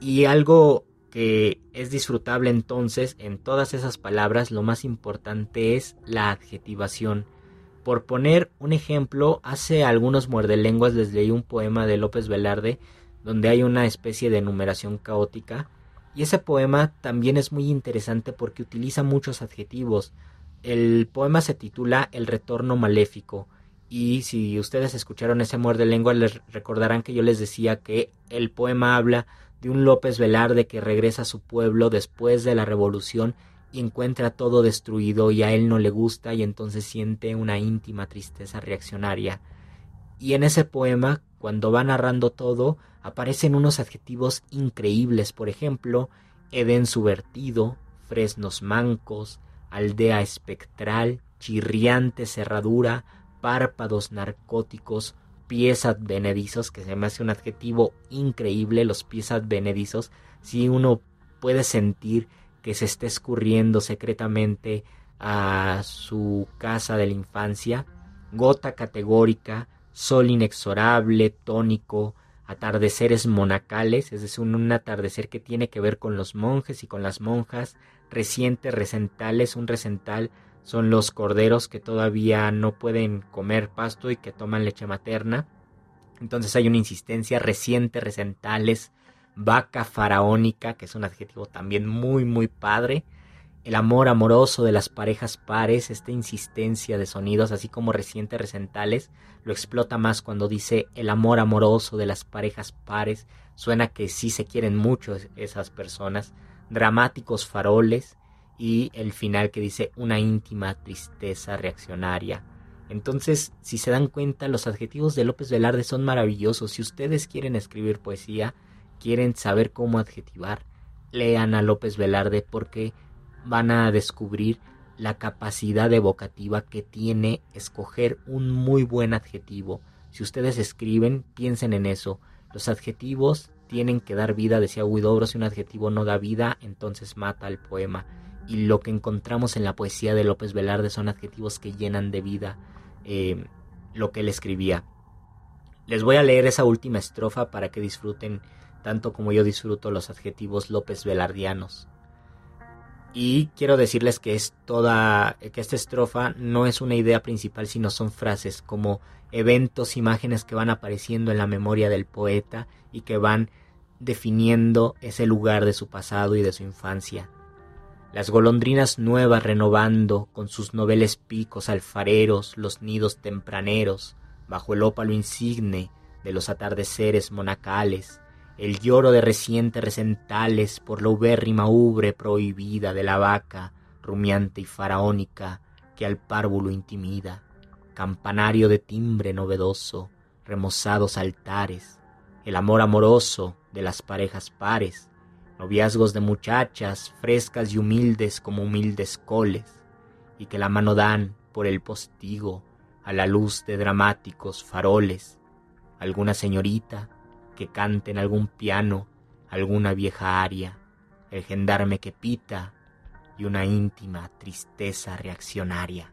Y algo que es disfrutable entonces en todas esas palabras, lo más importante es la adjetivación. Por poner un ejemplo, hace algunos muerdelenguas les leí un poema de López Velarde donde hay una especie de numeración caótica. Y ese poema también es muy interesante porque utiliza muchos adjetivos. El poema se titula El retorno maléfico. Y si ustedes escucharon ese muerde lengua, les recordarán que yo les decía que el poema habla de un López Velarde que regresa a su pueblo después de la revolución y encuentra todo destruido y a él no le gusta y entonces siente una íntima tristeza reaccionaria. Y en ese poema, cuando va narrando todo, aparecen unos adjetivos increíbles, por ejemplo, Edén subvertido, fresnos mancos, aldea espectral, chirriante cerradura, párpados narcóticos, pies advenedizos, que se me hace un adjetivo increíble, los pies advenedizos, si uno puede sentir que se está escurriendo secretamente a su casa de la infancia, gota categórica, sol inexorable, tónico, atardeceres monacales, es decir, un, atardecer que tiene que ver con los monjes y con las monjas, recientes recentales, un recental son los corderos que todavía no pueden comer pasto y que toman leche materna. Entonces hay una insistencia reciente, recentales, vaca faraónica, que es un adjetivo también muy, muy padre. El amor amoroso de las parejas pares, esta insistencia de sonidos, así como reciente recentales, lo explota más cuando dice el amor amoroso de las parejas pares. Suena que sí se quieren mucho esas personas. Dramáticos faroles y el final que dice una íntima tristeza reaccionaria. Entonces, si se dan cuenta, los adjetivos de López Velarde son maravillosos. Si ustedes quieren escribir poesía, quieren saber cómo adjetivar, lean a López Velarde porque van a descubrir la capacidad evocativa que tiene escoger un muy buen adjetivo. Si ustedes escriben, piensen en eso. Los adjetivos tienen que dar vida, decía Huidobro, si un adjetivo no da vida, entonces mata al poema. Y lo que encontramos en la poesía de López Velarde son adjetivos que llenan de vida eh, lo que él escribía. Les voy a leer esa última estrofa para que disfruten tanto como yo disfruto los adjetivos López Velardianos. Y quiero decirles que es toda, que esta estrofa no es una idea principal, sino son frases como eventos, imágenes que van apareciendo en la memoria del poeta y que van definiendo ese lugar de su pasado y de su infancia. Las golondrinas nuevas renovando con sus noveles picos alfareros los nidos tempraneros, bajo el ópalo insigne de los atardeceres monacales, el lloro de recientes recentales por la ubérrima ubre prohibida de la vaca, rumiante y faraónica, que al párvulo intimida, campanario de timbre novedoso, remozados altares, el amor amoroso de las parejas pares, noviazgos de muchachas frescas y humildes como humildes coles, y que la mano dan por el postigo a la luz de dramáticos faroles, alguna señorita que cante en algún piano alguna vieja aria, el gendarme que pita y una íntima tristeza reaccionaria.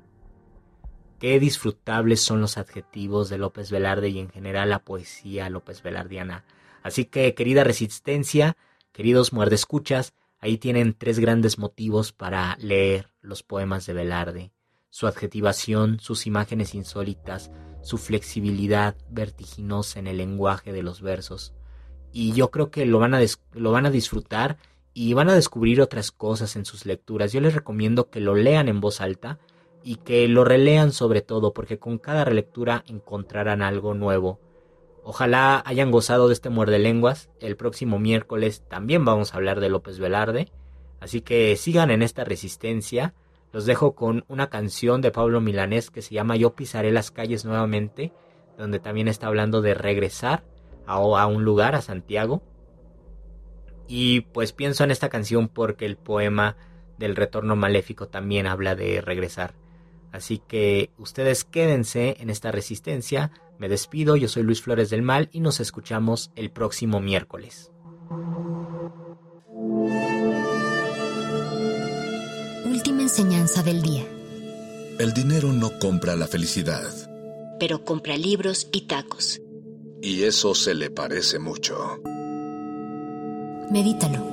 Qué disfrutables son los adjetivos de López Velarde y en general la poesía López Velardiana. Así que, querida resistencia, queridos muerdescuchas, ahí tienen tres grandes motivos para leer los poemas de Velarde. Su adjetivación, sus imágenes insólitas, su flexibilidad vertiginosa en el lenguaje de los versos. Y yo creo que lo van, a lo van a disfrutar y van a descubrir otras cosas en sus lecturas. Yo les recomiendo que lo lean en voz alta y que lo relean sobre todo, porque con cada relectura encontrarán algo nuevo. Ojalá hayan gozado de este muerde lenguas. El próximo miércoles también vamos a hablar de López Velarde. Así que sigan en esta resistencia. Los dejo con una canción de Pablo Milanés que se llama Yo pisaré las calles nuevamente, donde también está hablando de regresar a, un lugar, a Santiago. Y pues pienso en esta canción porque el poema del retorno maléfico también habla de regresar. Así que ustedes quédense en esta resistencia. Me despido, yo soy Luis Flores del Mal y nos escuchamos el próximo miércoles. Enseñanza del día. El dinero no compra la felicidad. Pero compra libros y tacos. Y eso se le parece mucho. Medítalo.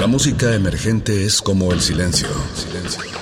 La música emergente es como el silencio. Silencio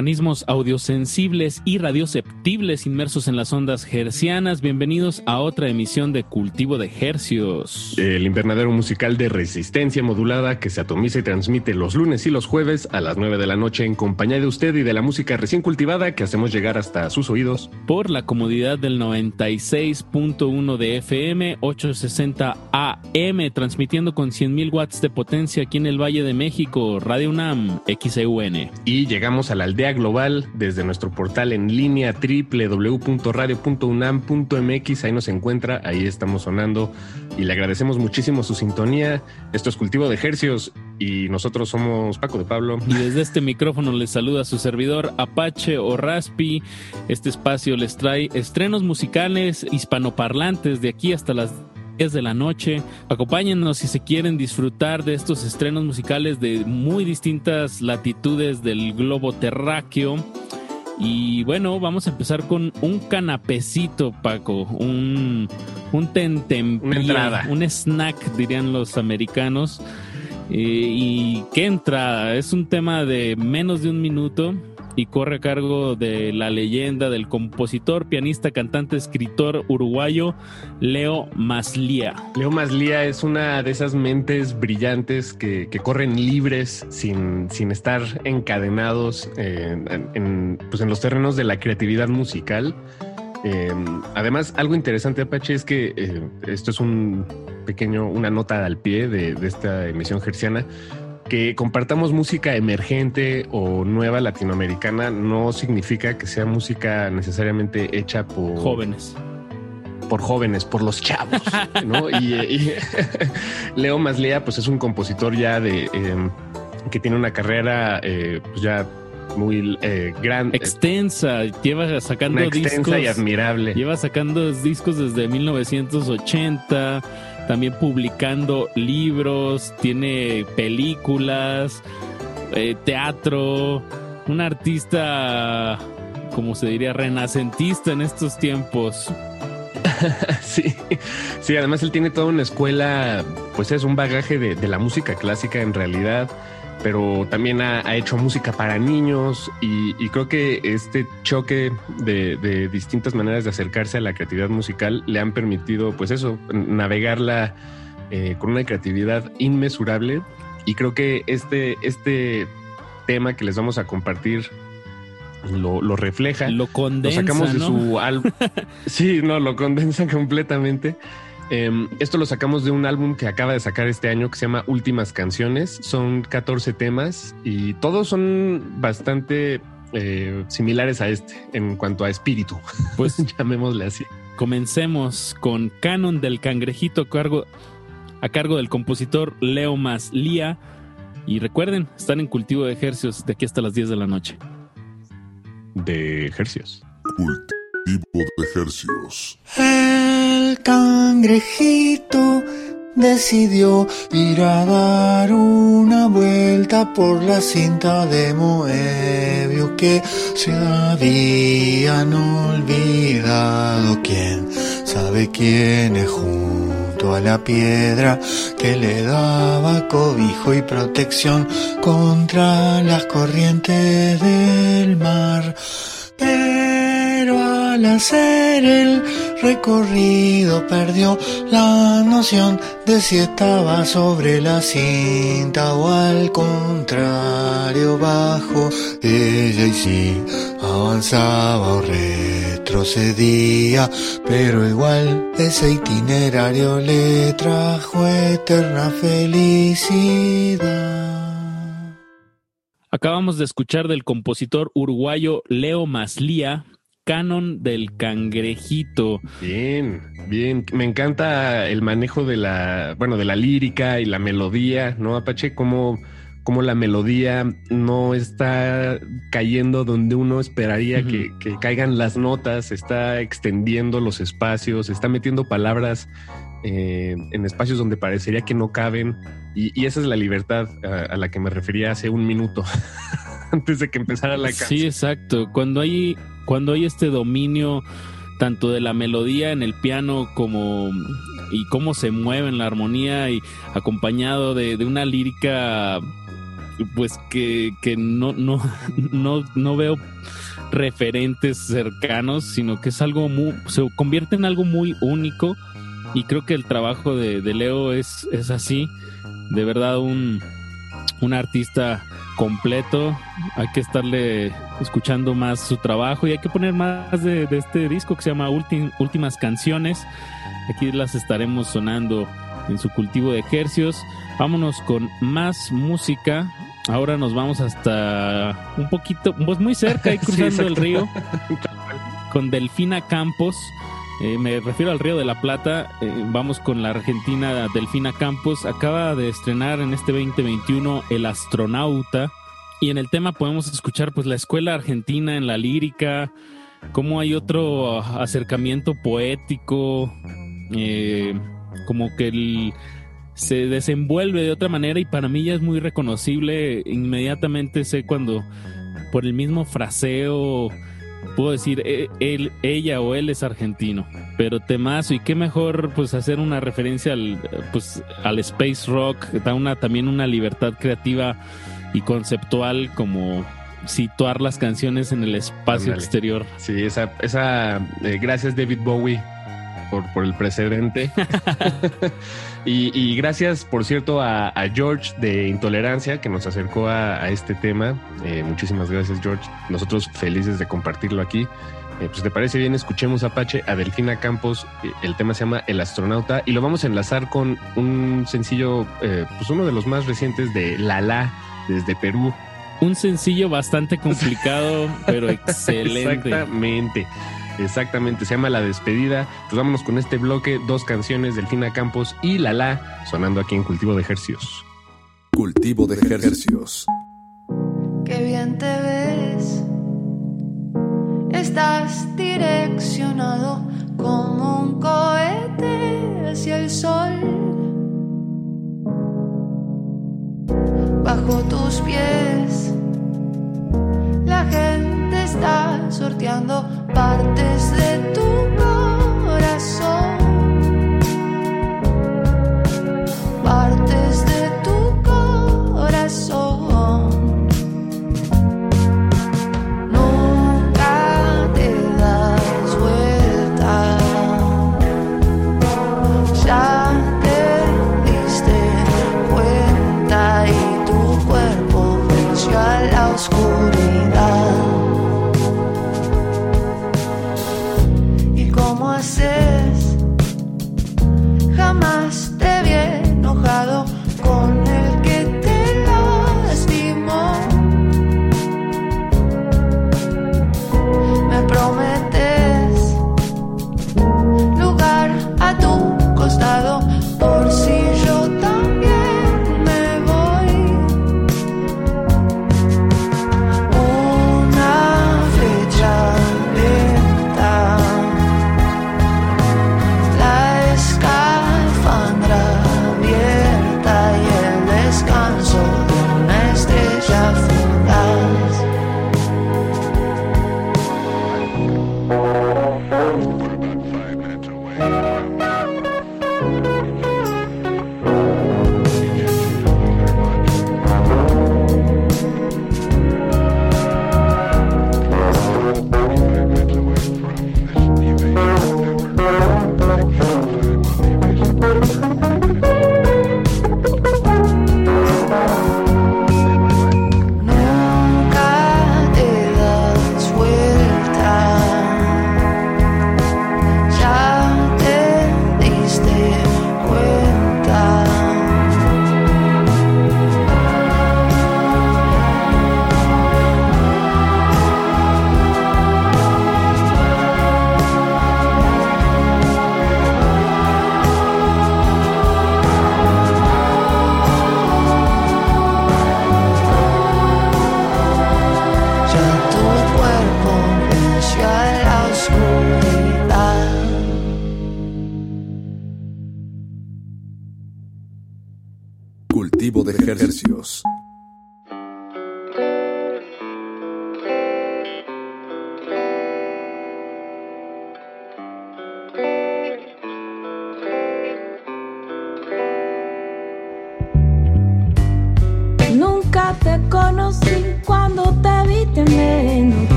Organismos audiosensibles y radioceptibles inmersos en las ondas hercianas. Bienvenidos a otra emisión de Cultivo de Hercios. El invernadero musical de resistencia modulada que se atomiza y transmite los lunes y los jueves a las 9 de la noche en compañía de usted y de la música recién cultivada que hacemos llegar hasta sus oídos. Por la comodidad del 96.1 de FM, 860 AM, transmitiendo con 100.000 watts de potencia aquí en el Valle de México, Radio UNAM, XEUN. Y llegamos a la aldea global desde nuestro portal en línea www.radio.unam.mx. Ahí nos encuentra, ahí estamos sonando y le agradecemos muchísimo su sintonía. Esto es Cultivo de Ejercios y nosotros somos Paco de Pablo. Y desde este micrófono les saluda su servidor Apache o Raspi. Este espacio les trae estrenos musicales hispanoparlantes de aquí hasta las de la noche. Acompáñennos si se quieren disfrutar de estos estrenos musicales de muy distintas latitudes del globo terráqueo. Y bueno, vamos a empezar con un canapecito, Paco. Un, un un snack, dirían los americanos. Eh, y qué entrada, es un tema de menos de un minuto y corre a cargo de la leyenda del compositor, pianista, cantante, escritor uruguayo Leo Maslía. Leo Maslía es una de esas mentes brillantes que, corren libres sin, sin estar encadenados en, pues en los terrenos de la creatividad musical. Eh, además, algo interesante, Apache, es que eh, esto es un pequeño, una nota al pie de, de esta emisión gerciana que compartamos música emergente o nueva latinoamericana no significa que sea música necesariamente hecha por jóvenes. Por jóvenes, por los chavos, ¿no? y, Leo Maslea, pues es un compositor ya de em, que tiene una carrera eh, pues ya muy eh, grande. Extensa, lleva sacando extensa y admirable. Lleva sacando discos desde 1980 también publicando libros, tiene películas, eh, teatro, un artista, como se diría, renacentista en estos tiempos. sí, sí, además él tiene toda una escuela, pues es un bagaje de, la música clásica en realidad pero también ha, hecho música para niños y, creo que este choque de, distintas maneras de acercarse a la creatividad musical le han permitido, pues eso, navegarla eh, con una creatividad inmesurable. Y creo que este, este tema que les vamos a compartir lo, refleja. Lo condensa. Lo sacamos de su álbum. sí, no, lo condensa completamente. Em, esto lo sacamos de un álbum que acaba de sacar este año que se llama Últimas Canciones. Son 14 temas y todos son bastante eh, similares a este en cuanto a espíritu. Pues llamémosle así. Comencemos con Canon del Cangrejito a cargo, a cargo del compositor Leo Maslía. Y recuerden, están en cultivo de ejercios de aquí hasta las 10 de la noche. De ejercios. Cultivo de ejercios. El cangrejito decidió ir a dar una vuelta por la cinta de Moebius que se habían olvidado quién sabe quién es a la piedra que le daba cobijo y protección contra las corrientes del mar al hacer el recorrido perdió la noción de si estaba sobre la cinta o al contrario bajo ella y si avanzaba o retrocedía, pero igual ese itinerario le trajo eterna felicidad. Acabamos de escuchar del compositor uruguayo Leo Maslía canon del cangrejito. Bien, bien. Me encanta el manejo de la, bueno, de la lírica y la melodía, ¿no, Apache? Como, como la melodía no está cayendo donde uno esperaría que, caigan las notas, está extendiendo los espacios, está metiendo palabras eh, en espacios donde parecería que no caben. Y, esa es la libertad a, a, la que me refería hace un minuto, antes de que empezara la canción. Sí, exacto. Cuando hay cuando hay este dominio tanto de la melodía en el piano como y cómo se mueve en la armonía y acompañado de, una lírica pues que, que no, no, no, no veo referentes cercanos, sino que es algo muy, se convierte en algo muy único. Y creo que el trabajo de, de Leo es, es así, de verdad un, un artista completo, hay que estarle escuchando más su trabajo y hay que poner más de, de este disco que se llama Últimas Canciones, aquí las estaremos sonando en su cultivo de ejercios. Vámonos con más música. Ahora nos vamos hasta un poquito, pues muy cerca, ahí cruzando el río, con Delfina Campos. Eh, me refiero al Río de la Plata. Eh, vamos con la argentina Delfina Campos. Acaba de estrenar en este 2021 El Astronauta. Y en el tema podemos escuchar pues la escuela argentina en la lírica, cómo hay otro acercamiento poético, eh, como que el, se desenvuelve de otra manera y para mí ya es muy reconocible. Inmediatamente sé cuando por el mismo fraseo puedo decir e, él, ella o él es argentino, pero temazo y qué mejor pues hacer una referencia al pues al space rock, da una también una libertad creativa y conceptual como situar las canciones en el espacio exterior. Sí, esa esa eh, gracias David Bowie por, por el precedente. y, gracias, por cierto, a, George de Intolerancia que nos acercó a, este tema. Eh, muchísimas gracias, George. Nosotros felices de compartirlo aquí. Eh, pues te parece bien, escuchemos Apache, a Delfina Campos. Eh, el tema se llama El astronauta y lo vamos a enlazar con un sencillo, pues uno de los más recientes de Lala desde Perú. Un sencillo bastante complicado, pero excelente. Exactamente. Exactamente, se llama La Despedida. Pues vámonos con este bloque, dos canciones, Delfina Campos y Lala, sonando aquí en Cultivo de Ejercios. Cultivo de Ejercios. Qué bien te ves. Estás direccionado como un cohete hacia el sol. Bajo tus pies, la gente está sorteando partes de tu.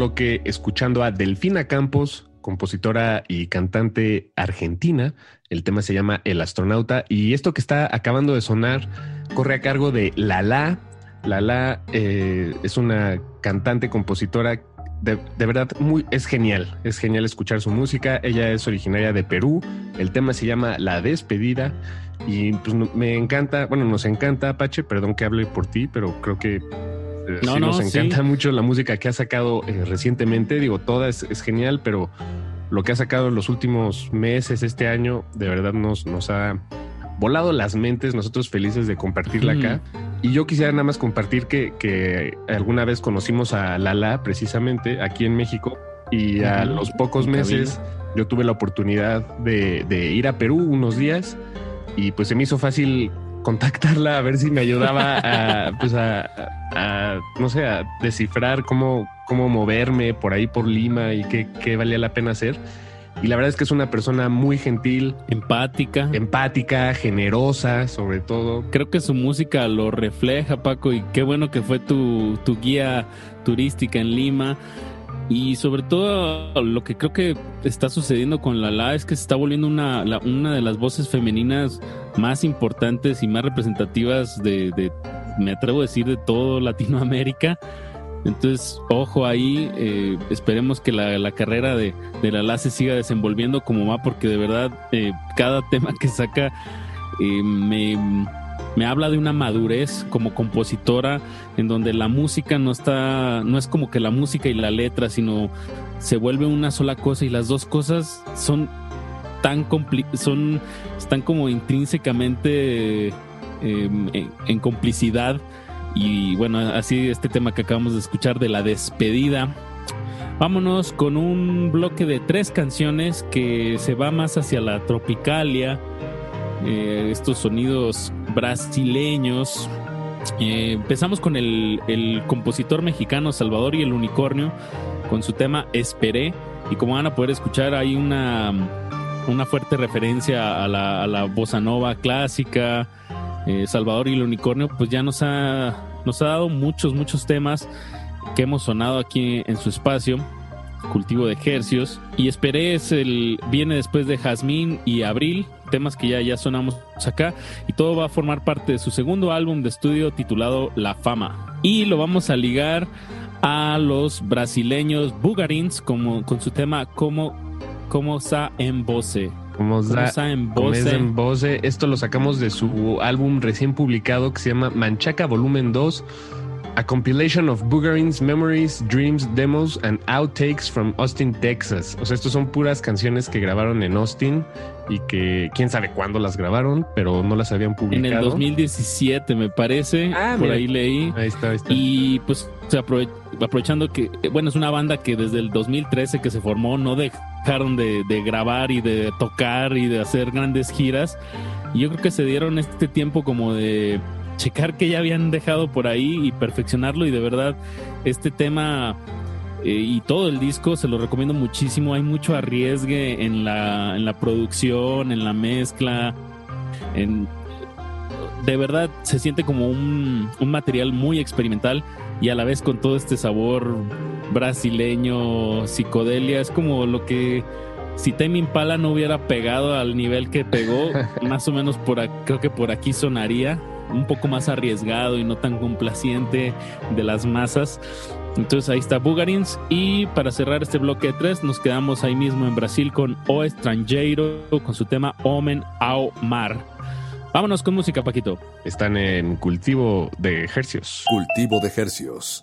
Bloque escuchando a Delfina Campos, compositora y cantante argentina. El tema se llama El astronauta y esto que está acabando de sonar corre a cargo de Lala. Lala eh, es una cantante, compositora. De, de verdad, muy, es genial. Es genial escuchar su música. Ella es originaria de Perú. El tema se llama La Despedida. Y pues me encanta, bueno, nos encanta, Apache, perdón que hable por ti, pero creo que No, sí no, nos sí. encanta mucho la música que ha sacado eh, recientemente. Digo, toda es, es genial, pero lo que ha sacado en los últimos meses, este año, de verdad nos, nos ha volado las mentes. Nosotros felices de compartirla acá. Y yo quisiera nada más compartir que, que alguna vez conocimos a Lala precisamente aquí en México y a los pocos meses yo tuve la oportunidad de, de ir a Perú unos días y pues se me hizo fácil contactarla a ver si me ayudaba a, pues a, no sé, a descifrar cómo, cómo moverme por ahí por Lima y qué, qué valía la pena hacer. Y la verdad es que es una persona muy gentil, empática, empática, generosa, sobre todo. Creo que su música lo refleja, Paco, y qué bueno que fue tu, tu guía turística en Lima. Y sobre todo lo que creo que está sucediendo con Lala es que se está volviendo una, una de las voces femeninas más importantes y más representativas de, de, me atrevo a decir, de todo Latinoamérica. Entonces, ojo ahí, eh, esperemos que la, la carrera de, de Lala se siga desenvolviendo como va, porque de verdad eh, cada tema que saca eh, me, me habla de una madurez como compositora en donde la música no está, no es como que la música y la letra, sino se vuelve una sola cosa y las dos cosas son tan compli son, están como intrínsecamente en, en complicidad y bueno, así este tema que acabamos de escuchar de la despedida. Vámonos con un bloque de tres canciones que se va más hacia la tropicalia, eh, estos sonidos brasileños. Eh, empezamos con el, el compositor mexicano Salvador y el Unicornio con su tema Esperé. Y como van a poder escuchar, hay una una fuerte referencia a la, a la bossa nova clásica. Eh, Salvador y el unicornio, pues ya nos ha, nos ha dado muchos, muchos temas que hemos sonado aquí en su espacio. Cultivo de Ejercios. Y Esperé es el, viene después de Jazmín y Abril, temas que ya, ya sonamos acá. Y todo va a formar parte de su segundo álbum de estudio titulado La Fama. Y lo vamos a ligar a los brasileños Bugarins como, con su tema Como, como Sa en Voce. Como Sa en voce. Esto lo sacamos de su álbum recién publicado que se llama Manchaca Volumen 2. A compilation of Boogerins, Memories, Dreams, Demos and Outtakes from Austin, Texas. O sea, estos son puras canciones que grabaron en Austin y que quién sabe cuándo las grabaron, pero no las habían En publicado. el 2017, me parece. Ah, por mira. ahí leí. Ahí está, ahí está. Y pues aprove- aprovechando que, eh, bueno, es una banda que desde el 2013 que se formó no dejaron de, de grabar y de tocar y de hacer grandes giras. Y yo creo que se dieron este tiempo como de checar que ya habían dejado por ahí y perfeccionarlo y de verdad este tema eh, y todo el disco se lo recomiendo muchísimo. Hay mucho arriesgue en la, en la producción, en la mezcla, en, de verdad se siente como un, un material muy experimental y a la vez con todo este sabor brasileño, psicodelia. Es como lo que si Tame Impala no hubiera pegado al nivel que pegó, más o menos por creo que por aquí sonaría un poco más arriesgado y no tan complaciente de las masas. Entonces ahí está Bugarins y para cerrar este bloque de tres nos quedamos ahí mismo en Brasil con O Estrangeiro con su tema Omen ao Mar. Vámonos con música, Paquito. Están en cultivo de ejercios. Cultivo de Hercios.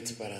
Era, mas nós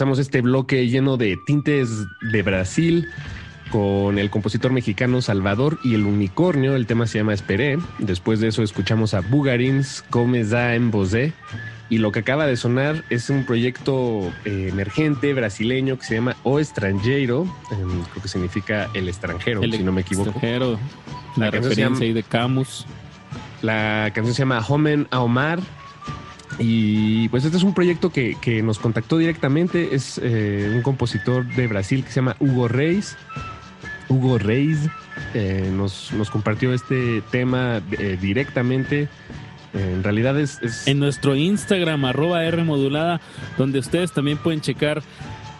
Comenzamos este bloque lleno de tintes de Brasil con el compositor mexicano Salvador y el Unicornio. El tema se llama Esperé. Después de eso escuchamos a Bugarins, Come da en Bosé. Y lo que acaba de sonar es un proyecto eh, emergente brasileño que se llama O Estrangeiro. em, creo que significa el extranjero, El si no me equivoco. extranjero. La, se referencia llama- ahí de Camus. La canción se llama Homen a Omar. Y pues este es un proyecto que, que nos contactó directamente. Es eh, un compositor de Brasil que se llama Hugo Reis. Hugo Reis eh, nos, nos compartió este tema eh, directamente. En realidad es, es- En nuestro Instagram, arroba R modulada, donde ustedes también pueden checar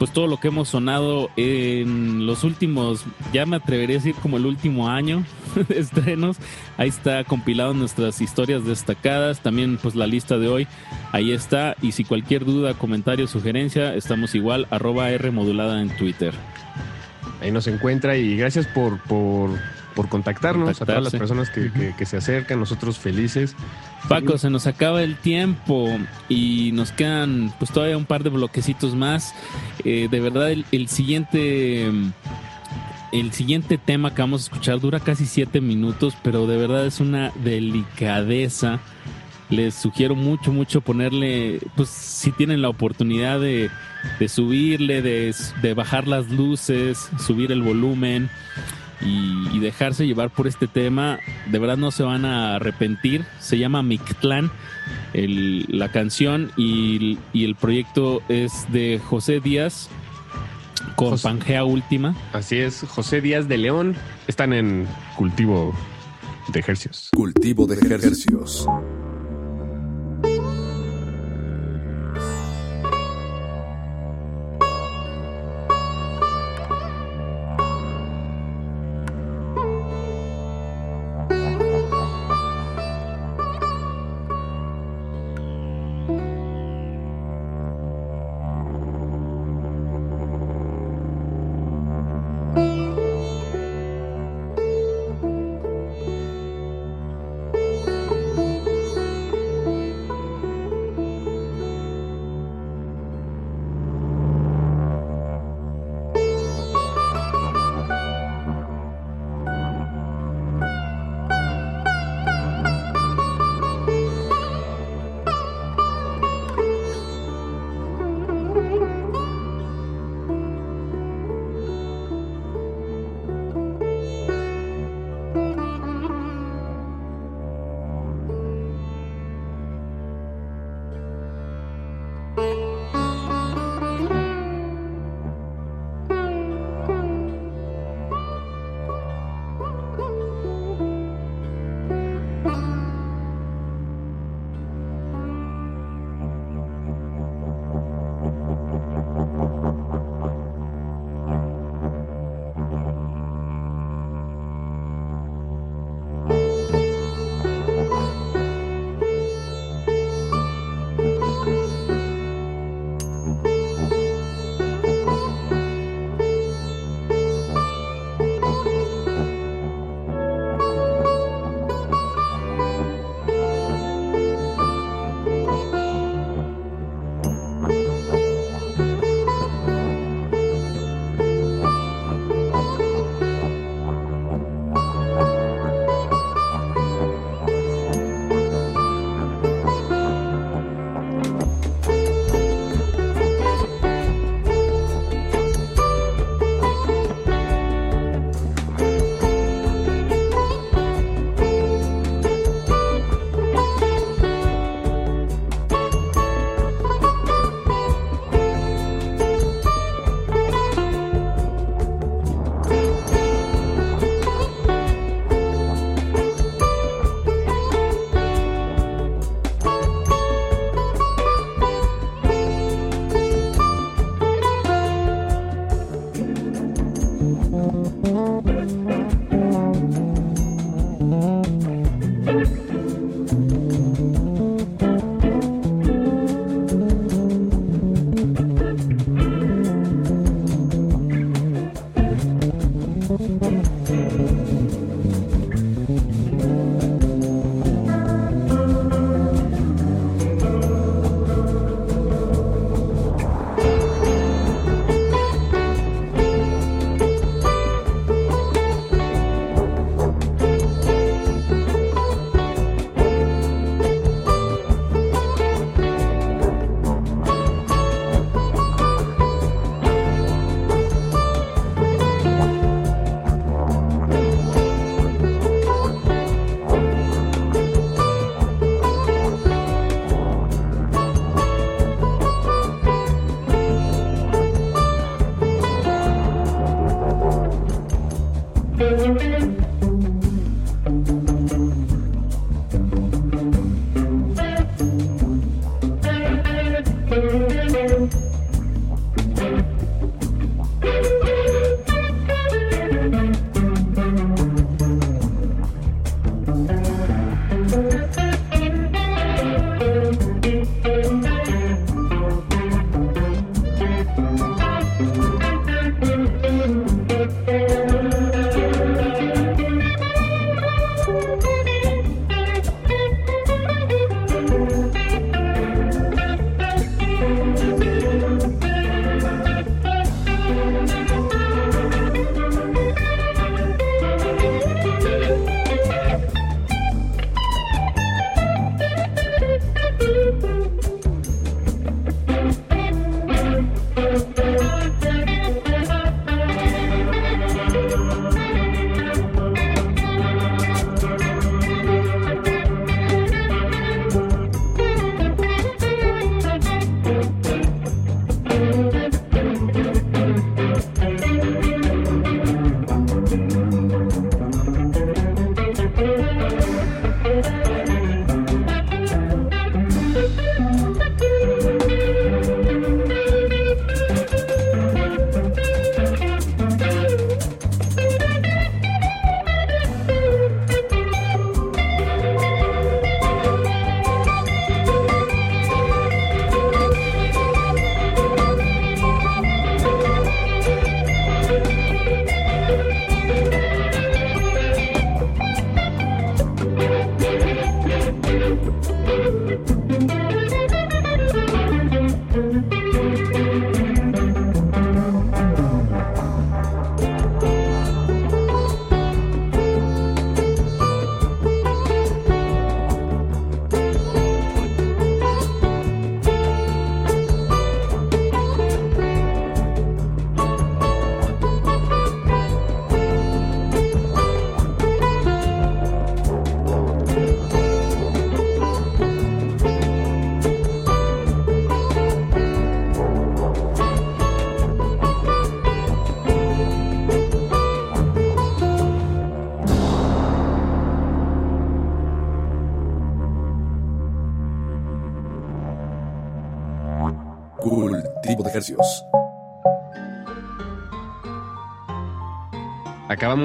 pues todo lo que hemos sonado en los últimos, ya me atrevería a decir como el último año de estrenos. Ahí está compilado nuestras historias destacadas, también pues la lista de hoy, ahí está. Y si cualquier duda, comentario, sugerencia, estamos igual, arroba R modulada en Twitter. ahí nos encuentra y gracias por, por, por contactarnos a todas las personas que, que- que se acercan, nosotros felices. Paco, se nos acaba el tiempo y nos quedan pues todavía un par de bloquecitos más. Eh, de verdad, el, siguiente el siguiente tema que vamos a escuchar dura casi siete minutos, pero de verdad es una delicadeza. Les sugiero mucho, mucho ponerle, pues si tienen la oportunidad de, de subirle, de, de bajar las luces, subir el volumen y, y dejarse llevar por este tema, de verdad no se van a arrepentir. Se llama Mictlán, el- la canción, y, y el proyecto es de José Díaz con José- Pangea Última. Así es, José Díaz de León. Están en cultivo de ejercicios. Cultivo de ejercicios.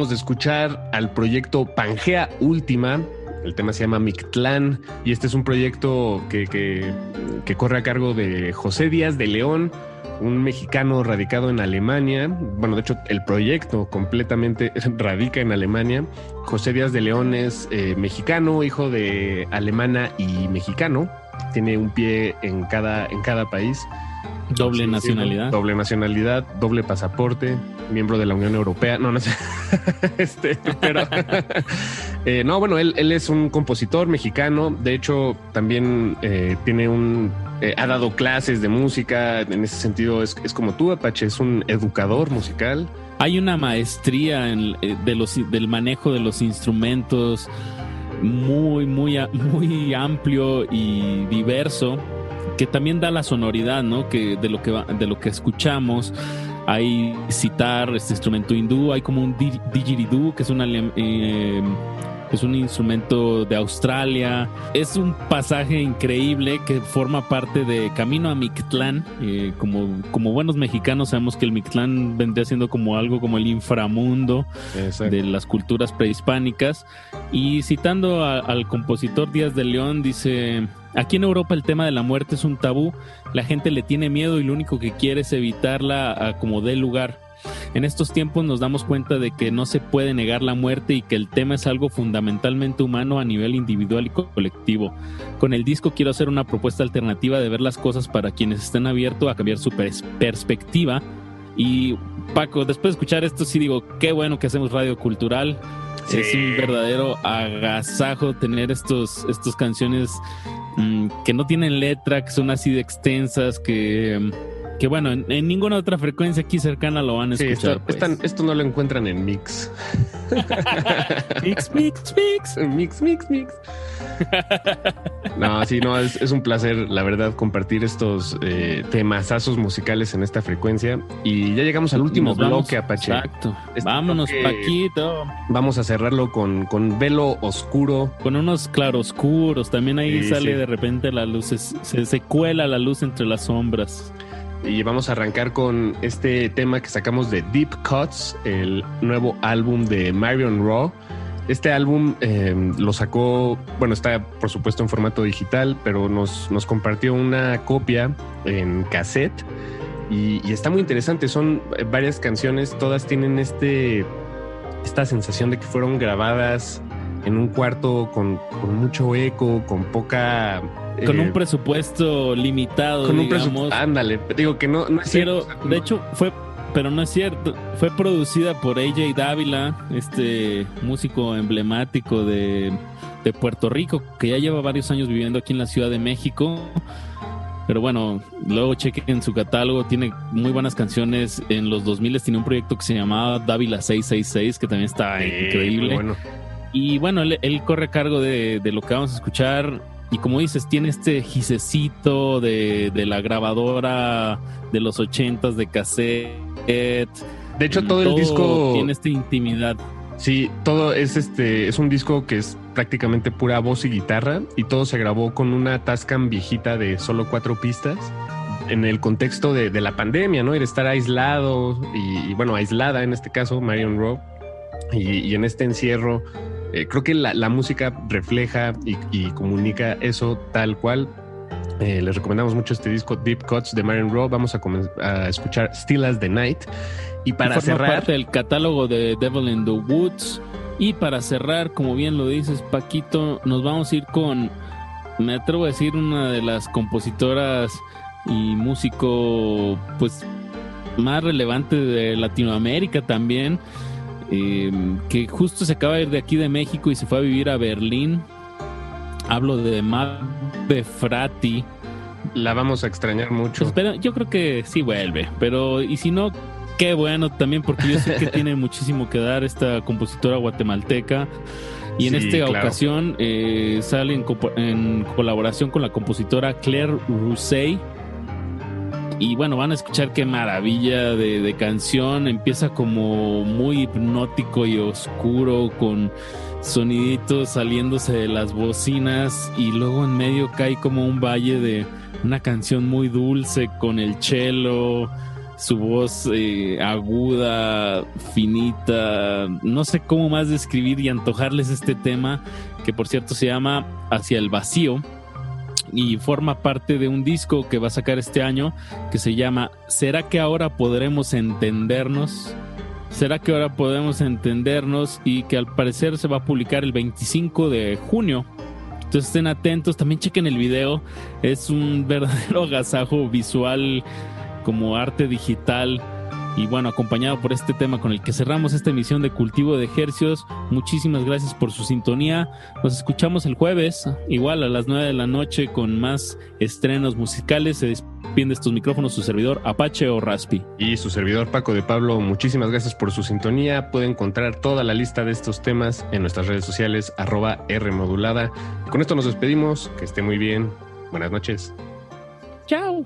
Acabamos de escuchar al proyecto Pangea Última. El tema se llama Mictlán y este es un proyecto que, que- que corre a cargo de José Díaz de León, un mexicano radicado en Alemania. Bueno, de hecho, el proyecto completamente radica en Alemania. José Díaz de León es eh, mexicano, hijo de alemana y mexicano. Tiene un pie en cada, en cada país. Doble nacionalidad. Doble nacionalidad, doble pasaporte, miembro de la Unión Europea. No, no sé. Este, pero. eh, no, bueno, él, él es un compositor mexicano. De hecho, también eh, tiene un. eh, ha dado clases de música. En ese sentido, es, es como tú, Apache, es un educador musical. Hay una maestría en, eh, de los, del manejo de los instrumentos muy, muy, muy amplio y diverso que también da la sonoridad, ¿no? Que de lo que de lo que escuchamos hay citar este instrumento hindú, hay como un di- didgeridoo que es una eh, es un instrumento de Australia. Es un pasaje increíble que forma parte de Camino a Mictlán. Eh, como, como buenos mexicanos sabemos que el Mictlán vendría siendo como algo como el inframundo de las culturas prehispánicas. Y citando a- al compositor Díaz de León, dice, aquí en Europa el tema de la muerte es un tabú, la gente le tiene miedo y lo único que quiere es evitarla a como dé lugar. En estos tiempos nos damos cuenta de que no se puede negar la muerte y que el tema es algo fundamentalmente humano a nivel individual y co- colectivo. Con el disco quiero hacer una propuesta alternativa de ver las cosas para quienes estén abiertos a cambiar su pers- perspectiva. Y Paco, después de escuchar esto sí digo, qué bueno que hacemos radio cultural. Sí. Es un verdadero agasajo tener estos, estos canciones que no tienen letra, que son así de extensas, que, Que bueno, en, en ninguna otra frecuencia aquí cercana lo van a Sí, escuchar. esto, pues. no lo encuentran en Mix. mix, mix, mix. Mix, mix, mix. No, sí, no, es, es un placer, la verdad, compartir estos eh, temazazos musicales en esta frecuencia. Y ya llegamos al último Nos vamos. bloque, Apache. Exacto. Este Vámonos, Paquito. Vamos a cerrarlo con, con velo oscuro. Con unos claroscuros. También ahí Sí, sale sí. de repente la luz. Se, se, se cuela la luz entre las sombras. Y vamos a arrancar con este tema que sacamos de Deep Cuts, el nuevo álbum de Marion Raw. Este álbum eh, lo sacó, bueno, está por supuesto en formato digital, pero nos, nos compartió una copia en cassette y, está muy interesante. Son varias canciones, todas tienen este, esta sensación de que fueron grabadas en un cuarto con mucho eco, con poca... Con eh, un presupuesto limitado. con un presupuesto. Ándale, digo que no, no es Pero, cierto. de hecho, fue, pero no es cierto. Fue producida por AJ Dávila, este músico emblemático de, de Puerto Rico, que ya lleva varios años viviendo aquí en la Ciudad de México. Pero bueno, luego chequen su catálogo, tiene muy buenas canciones. En los 2000 tiene un proyecto que se llamaba Dávila 666, que también está Sí, increíble. bueno. Y bueno, él, él corre a cargo de, de lo que vamos a escuchar. Y como dices, tiene este gisecito de, de la grabadora de los ochentas de cassette. De hecho, todo, el disco Tiene esta intimidad. Sí, todo es este, es un disco que es prácticamente pura voz y guitarra y todo se grabó con una Tascam viejita de solo cuatro pistas en el contexto de, de la pandemia, ¿no? El estar aislado y, y, bueno, aislada en este caso, Marion Rowe, y, y en este encierro, eh, creo que la, la música refleja y, y comunica eso tal cual. Eh, les recomendamos mucho este disco Deep Cuts de Marion Rowe. Vamos a, a escuchar Still as the Night. Y para forma cerrar, parte del catálogo de Devil in the Woods. Y para cerrar, como bien lo dices, Paquito, nos vamos a ir con, me atrevo a decir, una de las compositoras y músico, pues, más relevante de Latinoamérica también, eh, que justo se acaba de ir de aquí de México y se fue a vivir a Berlín. Hablo de Mabe Frati. la vamos a extrañar mucho. Pues, pero yo creo que sí vuelve, pero y si no, qué bueno también porque yo sé que tiene muchísimo que dar esta compositora guatemalteca y en Sí, esta claro. ocasión eh, sale en colaboración con la compositora Claire Rousset y bueno, van a escuchar qué maravilla de, de canción. Empieza como muy hipnótico y oscuro, con soniditos saliéndose de las bocinas. Y luego en medio cae como un valle de una canción muy dulce con el cello, su voz eh, aguda, finita. No sé cómo más describir y antojarles este tema, que por cierto se llama Hacia el Vacío y forma parte de un disco que va a sacar este año que se llama ¿Será que ahora podremos entendernos? ¿Será que ahora podemos entendernos? Y que al parecer se va a publicar el 25 de junio. Entonces estén atentos, también chequen el video. Es un verdadero agasajo visual como arte digital. Y bueno, acompañado por este tema con el que cerramos esta emisión de Cultivo de Hercios. Muchísimas gracias por su sintonía. Nos escuchamos el jueves, igual a las 9 de la noche, con más estrenos musicales. Se despide de estos micrófonos su servidor Apache o Raspi. Y su servidor Paco de Pablo, muchísimas gracias por su sintonía. Puede encontrar toda la lista de estos temas en nuestras redes sociales, arroba Rmodulada. Y con esto nos despedimos. Que esté muy bien. Buenas noches. Chao.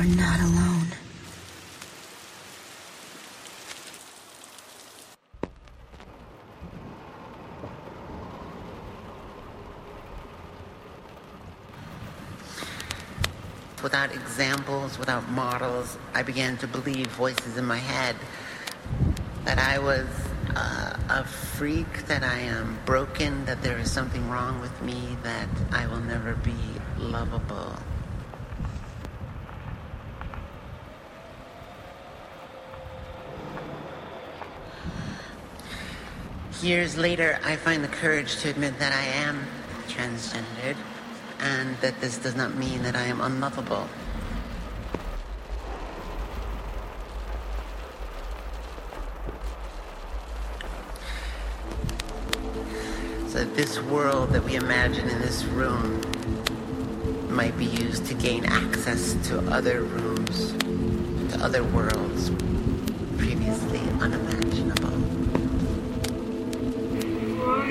Are not alone. Without examples, without models, I began to believe voices in my head that I was uh, a freak, that I am broken, that there is something wrong with me, that I will never be lovable. Years later, I find the courage to admit that I am transgendered and that this does not mean that I am unlovable. So this world that we imagine in this room might be used to gain access to other rooms, to other worlds previously unimaginable.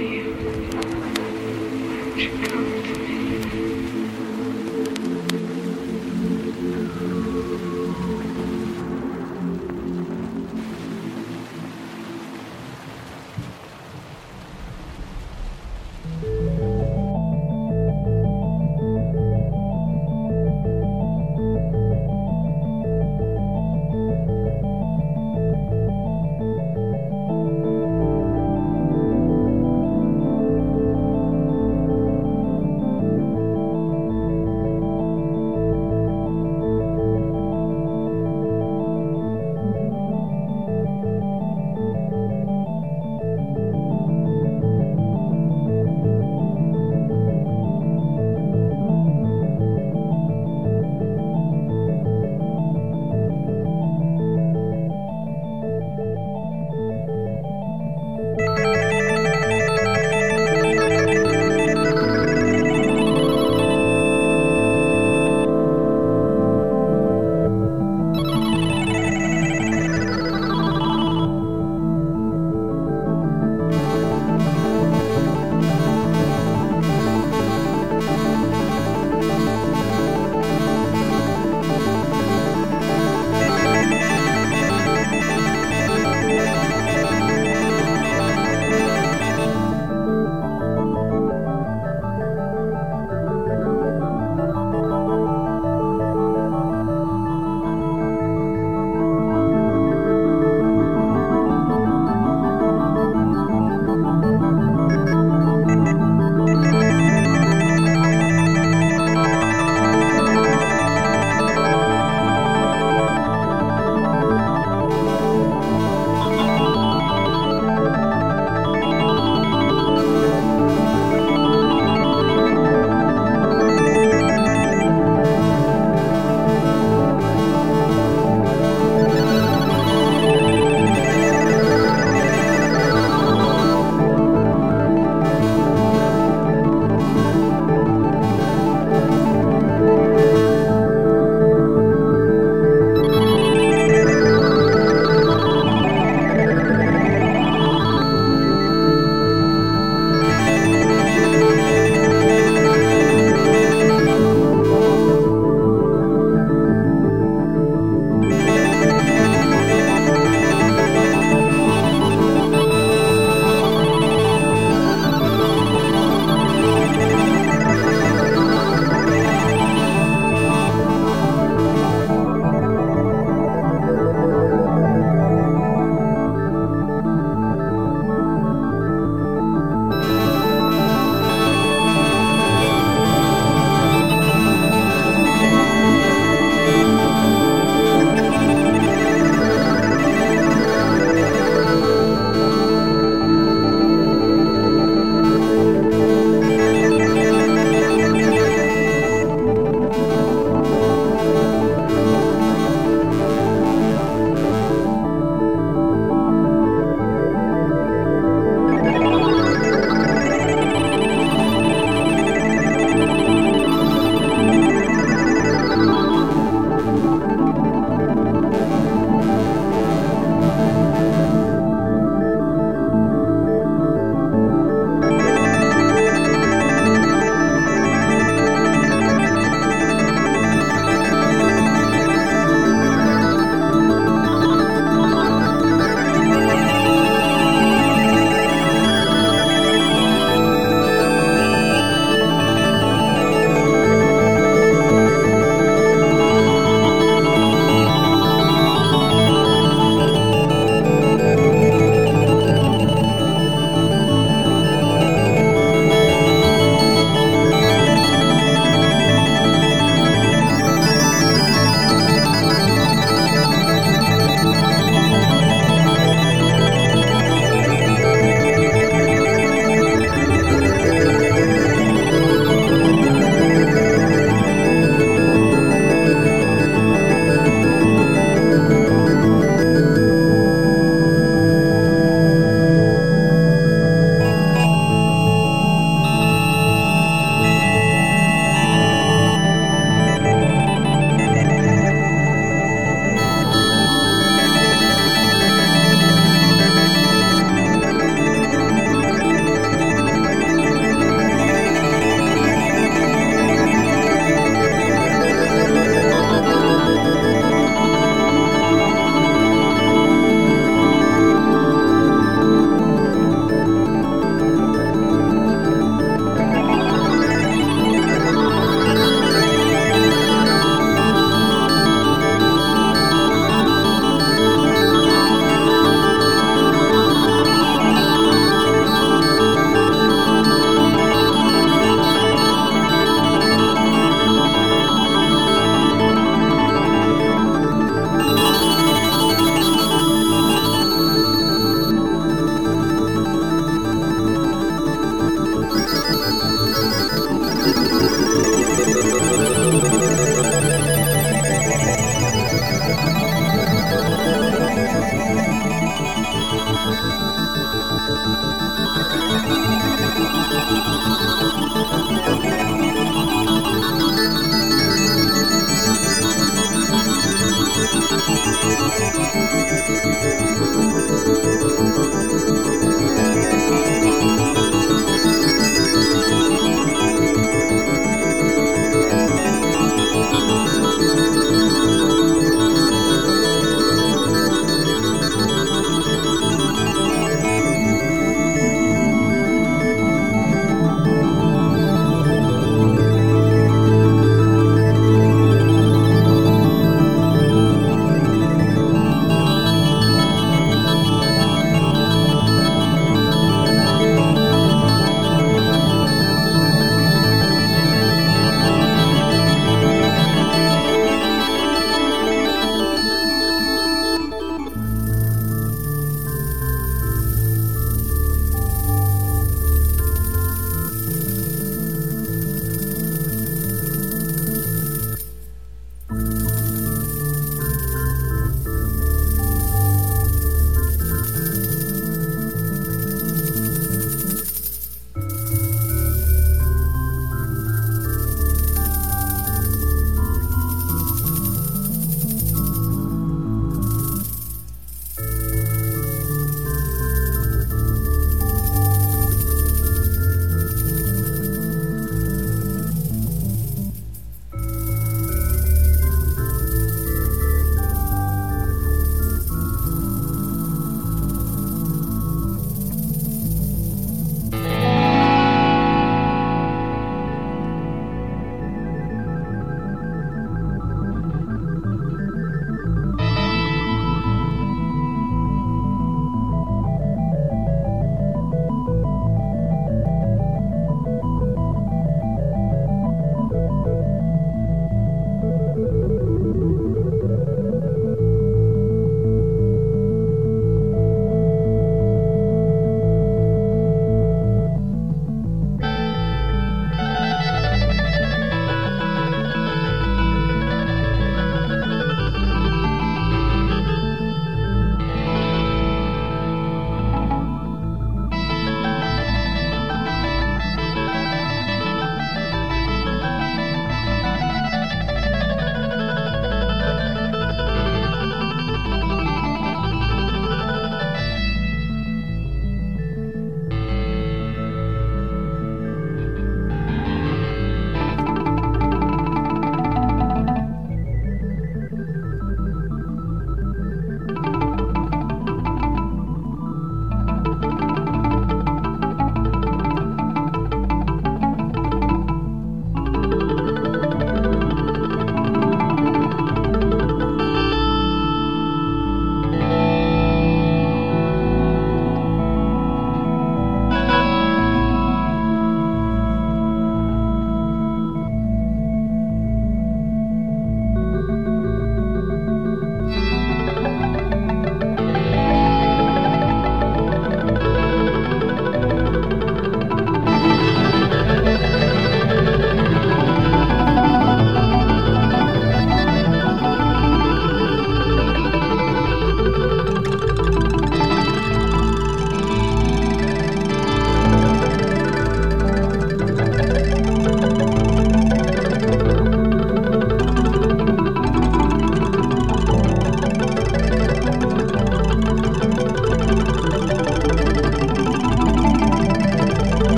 you. Why you come?